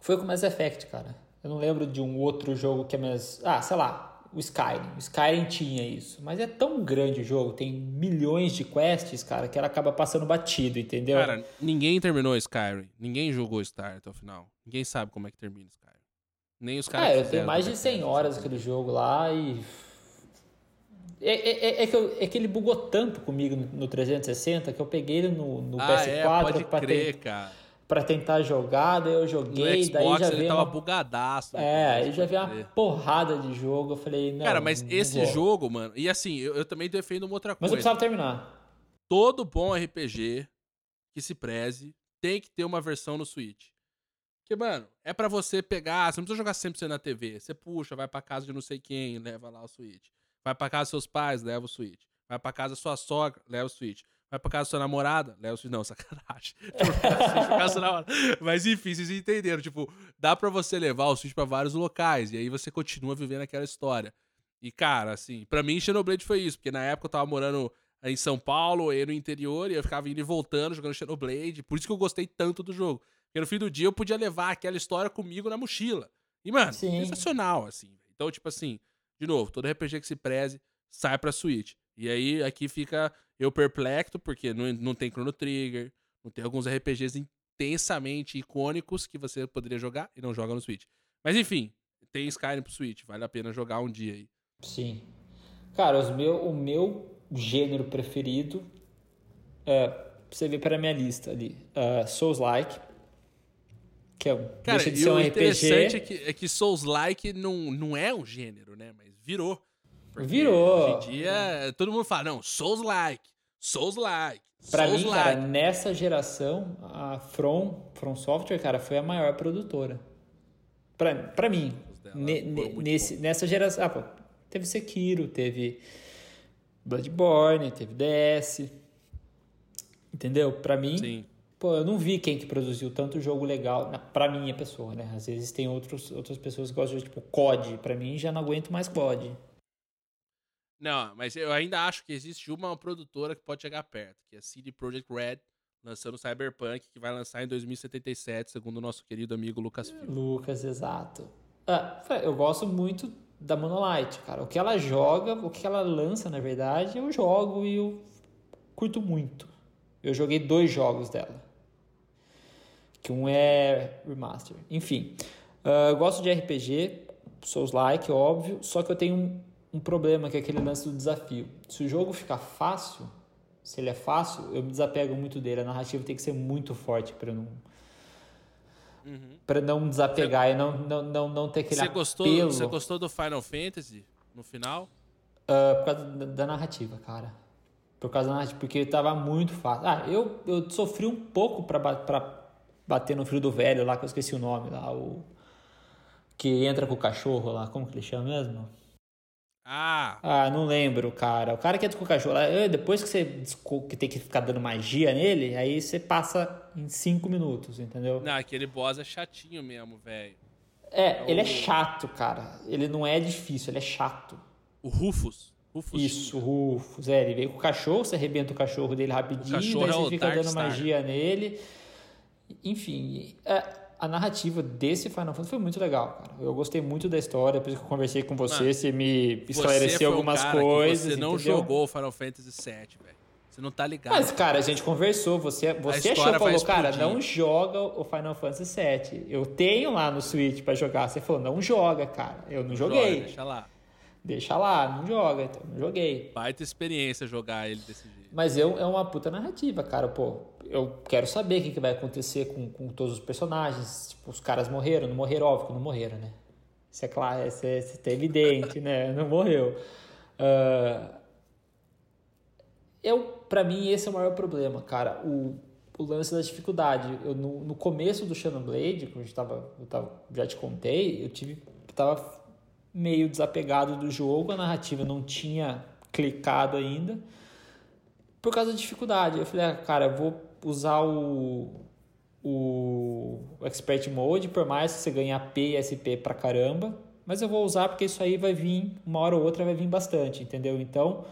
foi com Mass Effect, cara. Eu não lembro de um outro jogo que é mais. Ah, sei lá, o Skyrim. O Skyrim tinha isso. Mas é tão grande o jogo, tem milhões de quests, cara, que ela acaba passando batido, entendeu? Cara, ninguém terminou Skyrim. Ninguém jogou Star até o final. Ninguém sabe como é que termina Skyrim. Nem os caras É, eu tenho mais de também 100 sabem. horas aquele jogo lá e. É, é- é- é que eu- é que ele bugou tanto comigo no, no 360 que eu peguei ele no, no Ah, é, PS4 pode pra, crer, ten- cara. pra tentar jogar, daí eu No joguei, daí Xbox já ele tava uma, bugadaço. no É, aí já veio uma porrada de jogo, eu falei, não. Cara, mas não esse vou. jogo, mano... E assim, eu, eu também defendo uma outra Mas eu coisa. precisava terminar. Todo bom RPG que se preze tem que ter uma versão no Switch. Porque, mano, é pra você pegar... Você não precisa jogar sempre na TV. Você puxa, vai pra casa de não sei quem, leva lá o Switch. Vai pra casa dos seus pais, leva o Switch. Vai pra casa da sua sogra, leva o Switch. Vai pra casa da sua namorada, leva o Switch. Não, sacanagem. Vai pra casa da sua namorada. Mas enfim, vocês entenderam. Tipo, dá pra você levar o Switch pra vários locais. E aí você continua vivendo aquela história. E, cara, assim, pra mim, Xenoblade foi isso. Porque na época eu tava morando em São Paulo, eu no interior, e eu ficava indo e voltando jogando Xenoblade. Por isso que eu gostei tanto do jogo. Porque no fim do dia eu podia levar aquela história comigo na mochila. E, mano, Sim. sensacional, assim. Então, tipo assim, de novo, todo RPG que se preze sai pra Switch. E aí aqui fica eu perplexo, porque não, não tem Chrono Trigger, não tem alguns RPGs intensamente icônicos que você poderia jogar e não joga no Switch. Mas enfim, tem Skyrim pro Switch, vale a pena jogar um dia aí. Sim. Cara, os meu, o meu gênero preferido, é, você vê para minha lista ali, é, Souls-like, que é, Cara, deixa de ser um o RPG. interessante é que, é que Souls-like não, não é um gênero, né? Mas virou. Virou. Hoje em dia, todo mundo fala, não, Souls-like, Souls-like, Pra mim, cara, nessa geração, a From, From Software, cara, foi a maior produtora. Pra, pra mim, ne- nesse, nessa geração. Ah, pô, teve Sekiro, teve Bloodborne, teve DS. Entendeu? Pra mim, Sim. Pô, eu não vi quem que produziu tanto jogo legal. Pra minha pessoa, né? Às vezes tem outros, outras pessoas que gostam de, tipo, COD. Pra mim, já não aguento mais COD. Não, mas eu ainda acho que existe uma produtora que pode chegar perto, que é a CD Projekt Red, lançando Cyberpunk, que vai lançar em 2077, segundo o nosso querido amigo Lucas Filho. Lucas, exato. Ah, eu gosto muito da Monolith, cara. O que ela joga, o que ela lança, na verdade, eu jogo e eu curto muito. Eu joguei dois jogos dela. Que um é remaster. Enfim, eu gosto de RPG, Souls-like, óbvio, só que eu tenho um, um problema, que é aquele lance do desafio. Se o jogo ficar fácil, se ele é fácil, eu me desapego muito dele. A narrativa tem que ser muito forte para não Uhum. para não desapegar e não, não, não, não ter aquele Você gostou, apelo você gostou do Final Fantasy no final? ah, por causa da, da narrativa, cara. Por causa da narrativa, porque tava muito fácil. Ah, eu, eu sofri um pouco pra bater no filho do velho lá, que eu esqueci o nome lá, o... Que entra com o cachorro lá, como que ele chama mesmo? Ah, Ah, não lembro, cara. O cara que entra com o cachorro lá, eh, depois que você que tem que ficar dando magia nele, aí você passa em cinco minutos, entendeu? não, aquele boss é chatinho mesmo, velho. É, ele é o- chato, cara. Ele não é difícil, ele é chato. O Rufus. Rufus. Isso, Rufus. É, ele veio com o cachorro, você arrebenta o cachorro dele rapidinho, cachorro daí é você o fica dando magia nele. Enfim, é, a narrativa desse Final Fantasy foi muito legal, cara. Eu gostei muito da história, depois que eu conversei com você, Mano, você me Você esclareceu um algumas cara coisas. Você não entendeu? jogou Final Fantasy VII, velho. Você não tá ligado. Mas, cara, a gente conversou, você, você achou, falou, cara, explodir. não joga o Final Fantasy VII. Eu tenho lá no Switch pra jogar. Você falou, não joga, cara. Eu não Joga, joguei. deixa lá. Deixa lá, não joga, então não joguei. Baita experiência jogar ele desse jeito. Mas eu, é uma puta narrativa, cara. Pô, eu quero saber o que, que vai acontecer com, com todos os personagens. Tipo, os caras morreram, não morreram, óbvio que não morreram, né? Isso é claro, isso é, isso é evidente, né? Não morreu. Ah, eu, pra mim, esse é o maior problema, cara. O, o lance da dificuldade. Eu, no, no começo do Xenoblade, como a gente tava, eu tava, já te contei, eu tive, eu tava meio desapegado do jogo, a narrativa não tinha clicado ainda por causa da dificuldade. Eu falei, ah, cara, vou usar o, o, Expert Mode, por mais que você ganhe AP e SP pra caramba, mas eu vou usar porque isso aí vai vir, uma hora ou outra vai vir bastante, entendeu? Então,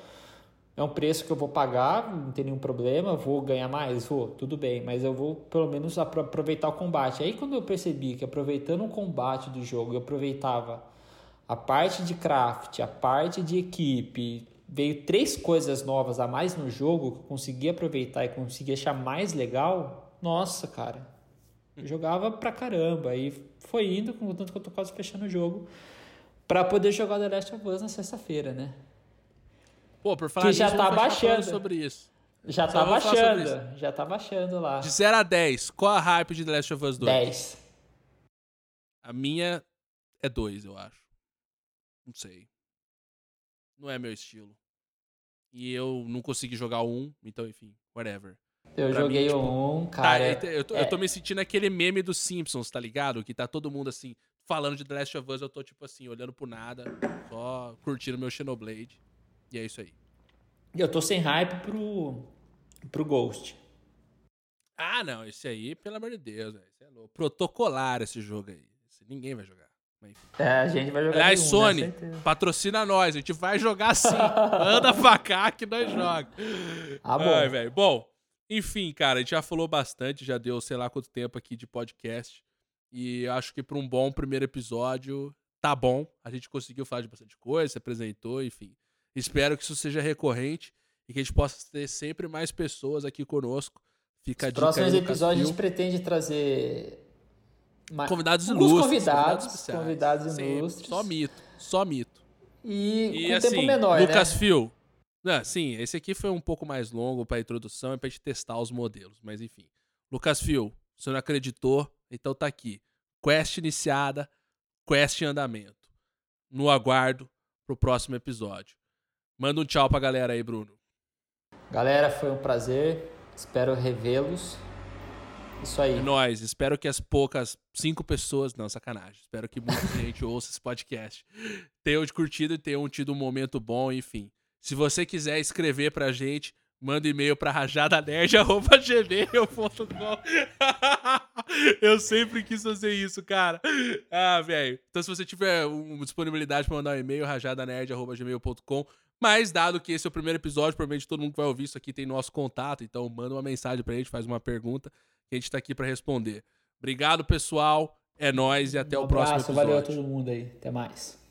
é um preço que eu vou pagar, não tem nenhum problema, vou ganhar mais, vou, tudo bem, mas eu vou pelo menos apro- aproveitar o combate. Aí quando eu percebi que aproveitando o combate do jogo, eu aproveitava a parte de craft, a parte de equipe, veio três coisas novas a mais no jogo que eu consegui aproveitar e consegui achar mais legal. Nossa, cara, eu jogava pra caramba. Aí foi indo, contanto que eu tô quase fechando o jogo, pra poder jogar The Last of Us na sexta-feira, né? Pô, por falar Que já nisso, tá baixando. sobre isso. Já Só tá baixando, já tá baixando lá. De 0 a 10, qual a hype de The Last of Us 2? 10. A minha é 2, eu acho. Não sei. Não é meu estilo. E eu não consegui jogar o 1, então enfim, whatever. Eu Pra joguei mim, tipo, um, Tá, cara. eu, eu tô, eu tô me sentindo aquele meme dos Simpsons, tá ligado? Que tá todo mundo assim, falando de The Last of Us, eu tô tipo assim, olhando pro nada, só curtindo meu Xenoblade. E é isso aí. Eu tô sem hype pro, pro Ghost. Ah, não, esse aí, pelo amor de Deus, velho. É louco. Protocolar esse jogo aí. Esse ninguém vai jogar. É, a gente vai jogar Aliás, um, Sony, né? Patrocina nós. A gente vai jogar sim. Anda pra cá que nós joga. Ah, bom. Ai, velho. Bom, enfim, cara, a gente já falou bastante, já deu sei lá quanto tempo aqui de podcast. E eu acho que pra um bom primeiro episódio, tá bom. A gente conseguiu falar de bastante coisa, se apresentou, enfim. Espero que isso seja recorrente e que a gente possa ter sempre mais pessoas aqui conosco. Fica a Nos dica próximos episódios a gente pretende trazer ma- Convidados ilustres. convidados, convidados Sempre. ilustres. Só mito, só mito. E, E com assim, tempo menor, Lucas né? Phil. Não, sim, esse aqui foi um pouco mais longo pra introdução e pra gente testar os modelos, mas enfim. Lucas Phil, você não acreditou, então tá aqui. Quest iniciada, quest em andamento. No aguardo pro próximo episódio. Manda um tchau pra galera aí, Bruno. Galera, foi um prazer. Espero revê-los. Isso aí. É nóis. Espero que as poucas cinco pessoas. Não, sacanagem. Espero que muita gente ouça esse podcast. Tenham curtido e tenham tido um momento bom, enfim. Se você quiser escrever pra gente, manda e-mail pra rajadanerj.gmail.com Eu sempre quis fazer isso, cara. Ah, velho. Então, se você tiver disponibilidade pra mandar um e-mail, rajadanerd.gmail.com. Mas, dado que esse é o primeiro episódio, provavelmente todo mundo que vai ouvir isso aqui tem nosso contato. Então, manda uma mensagem pra gente, faz uma pergunta que a gente tá aqui pra responder. Obrigado, pessoal. É nóis e até um o próximo abraço, episódio. valeu a todo mundo aí. Até mais.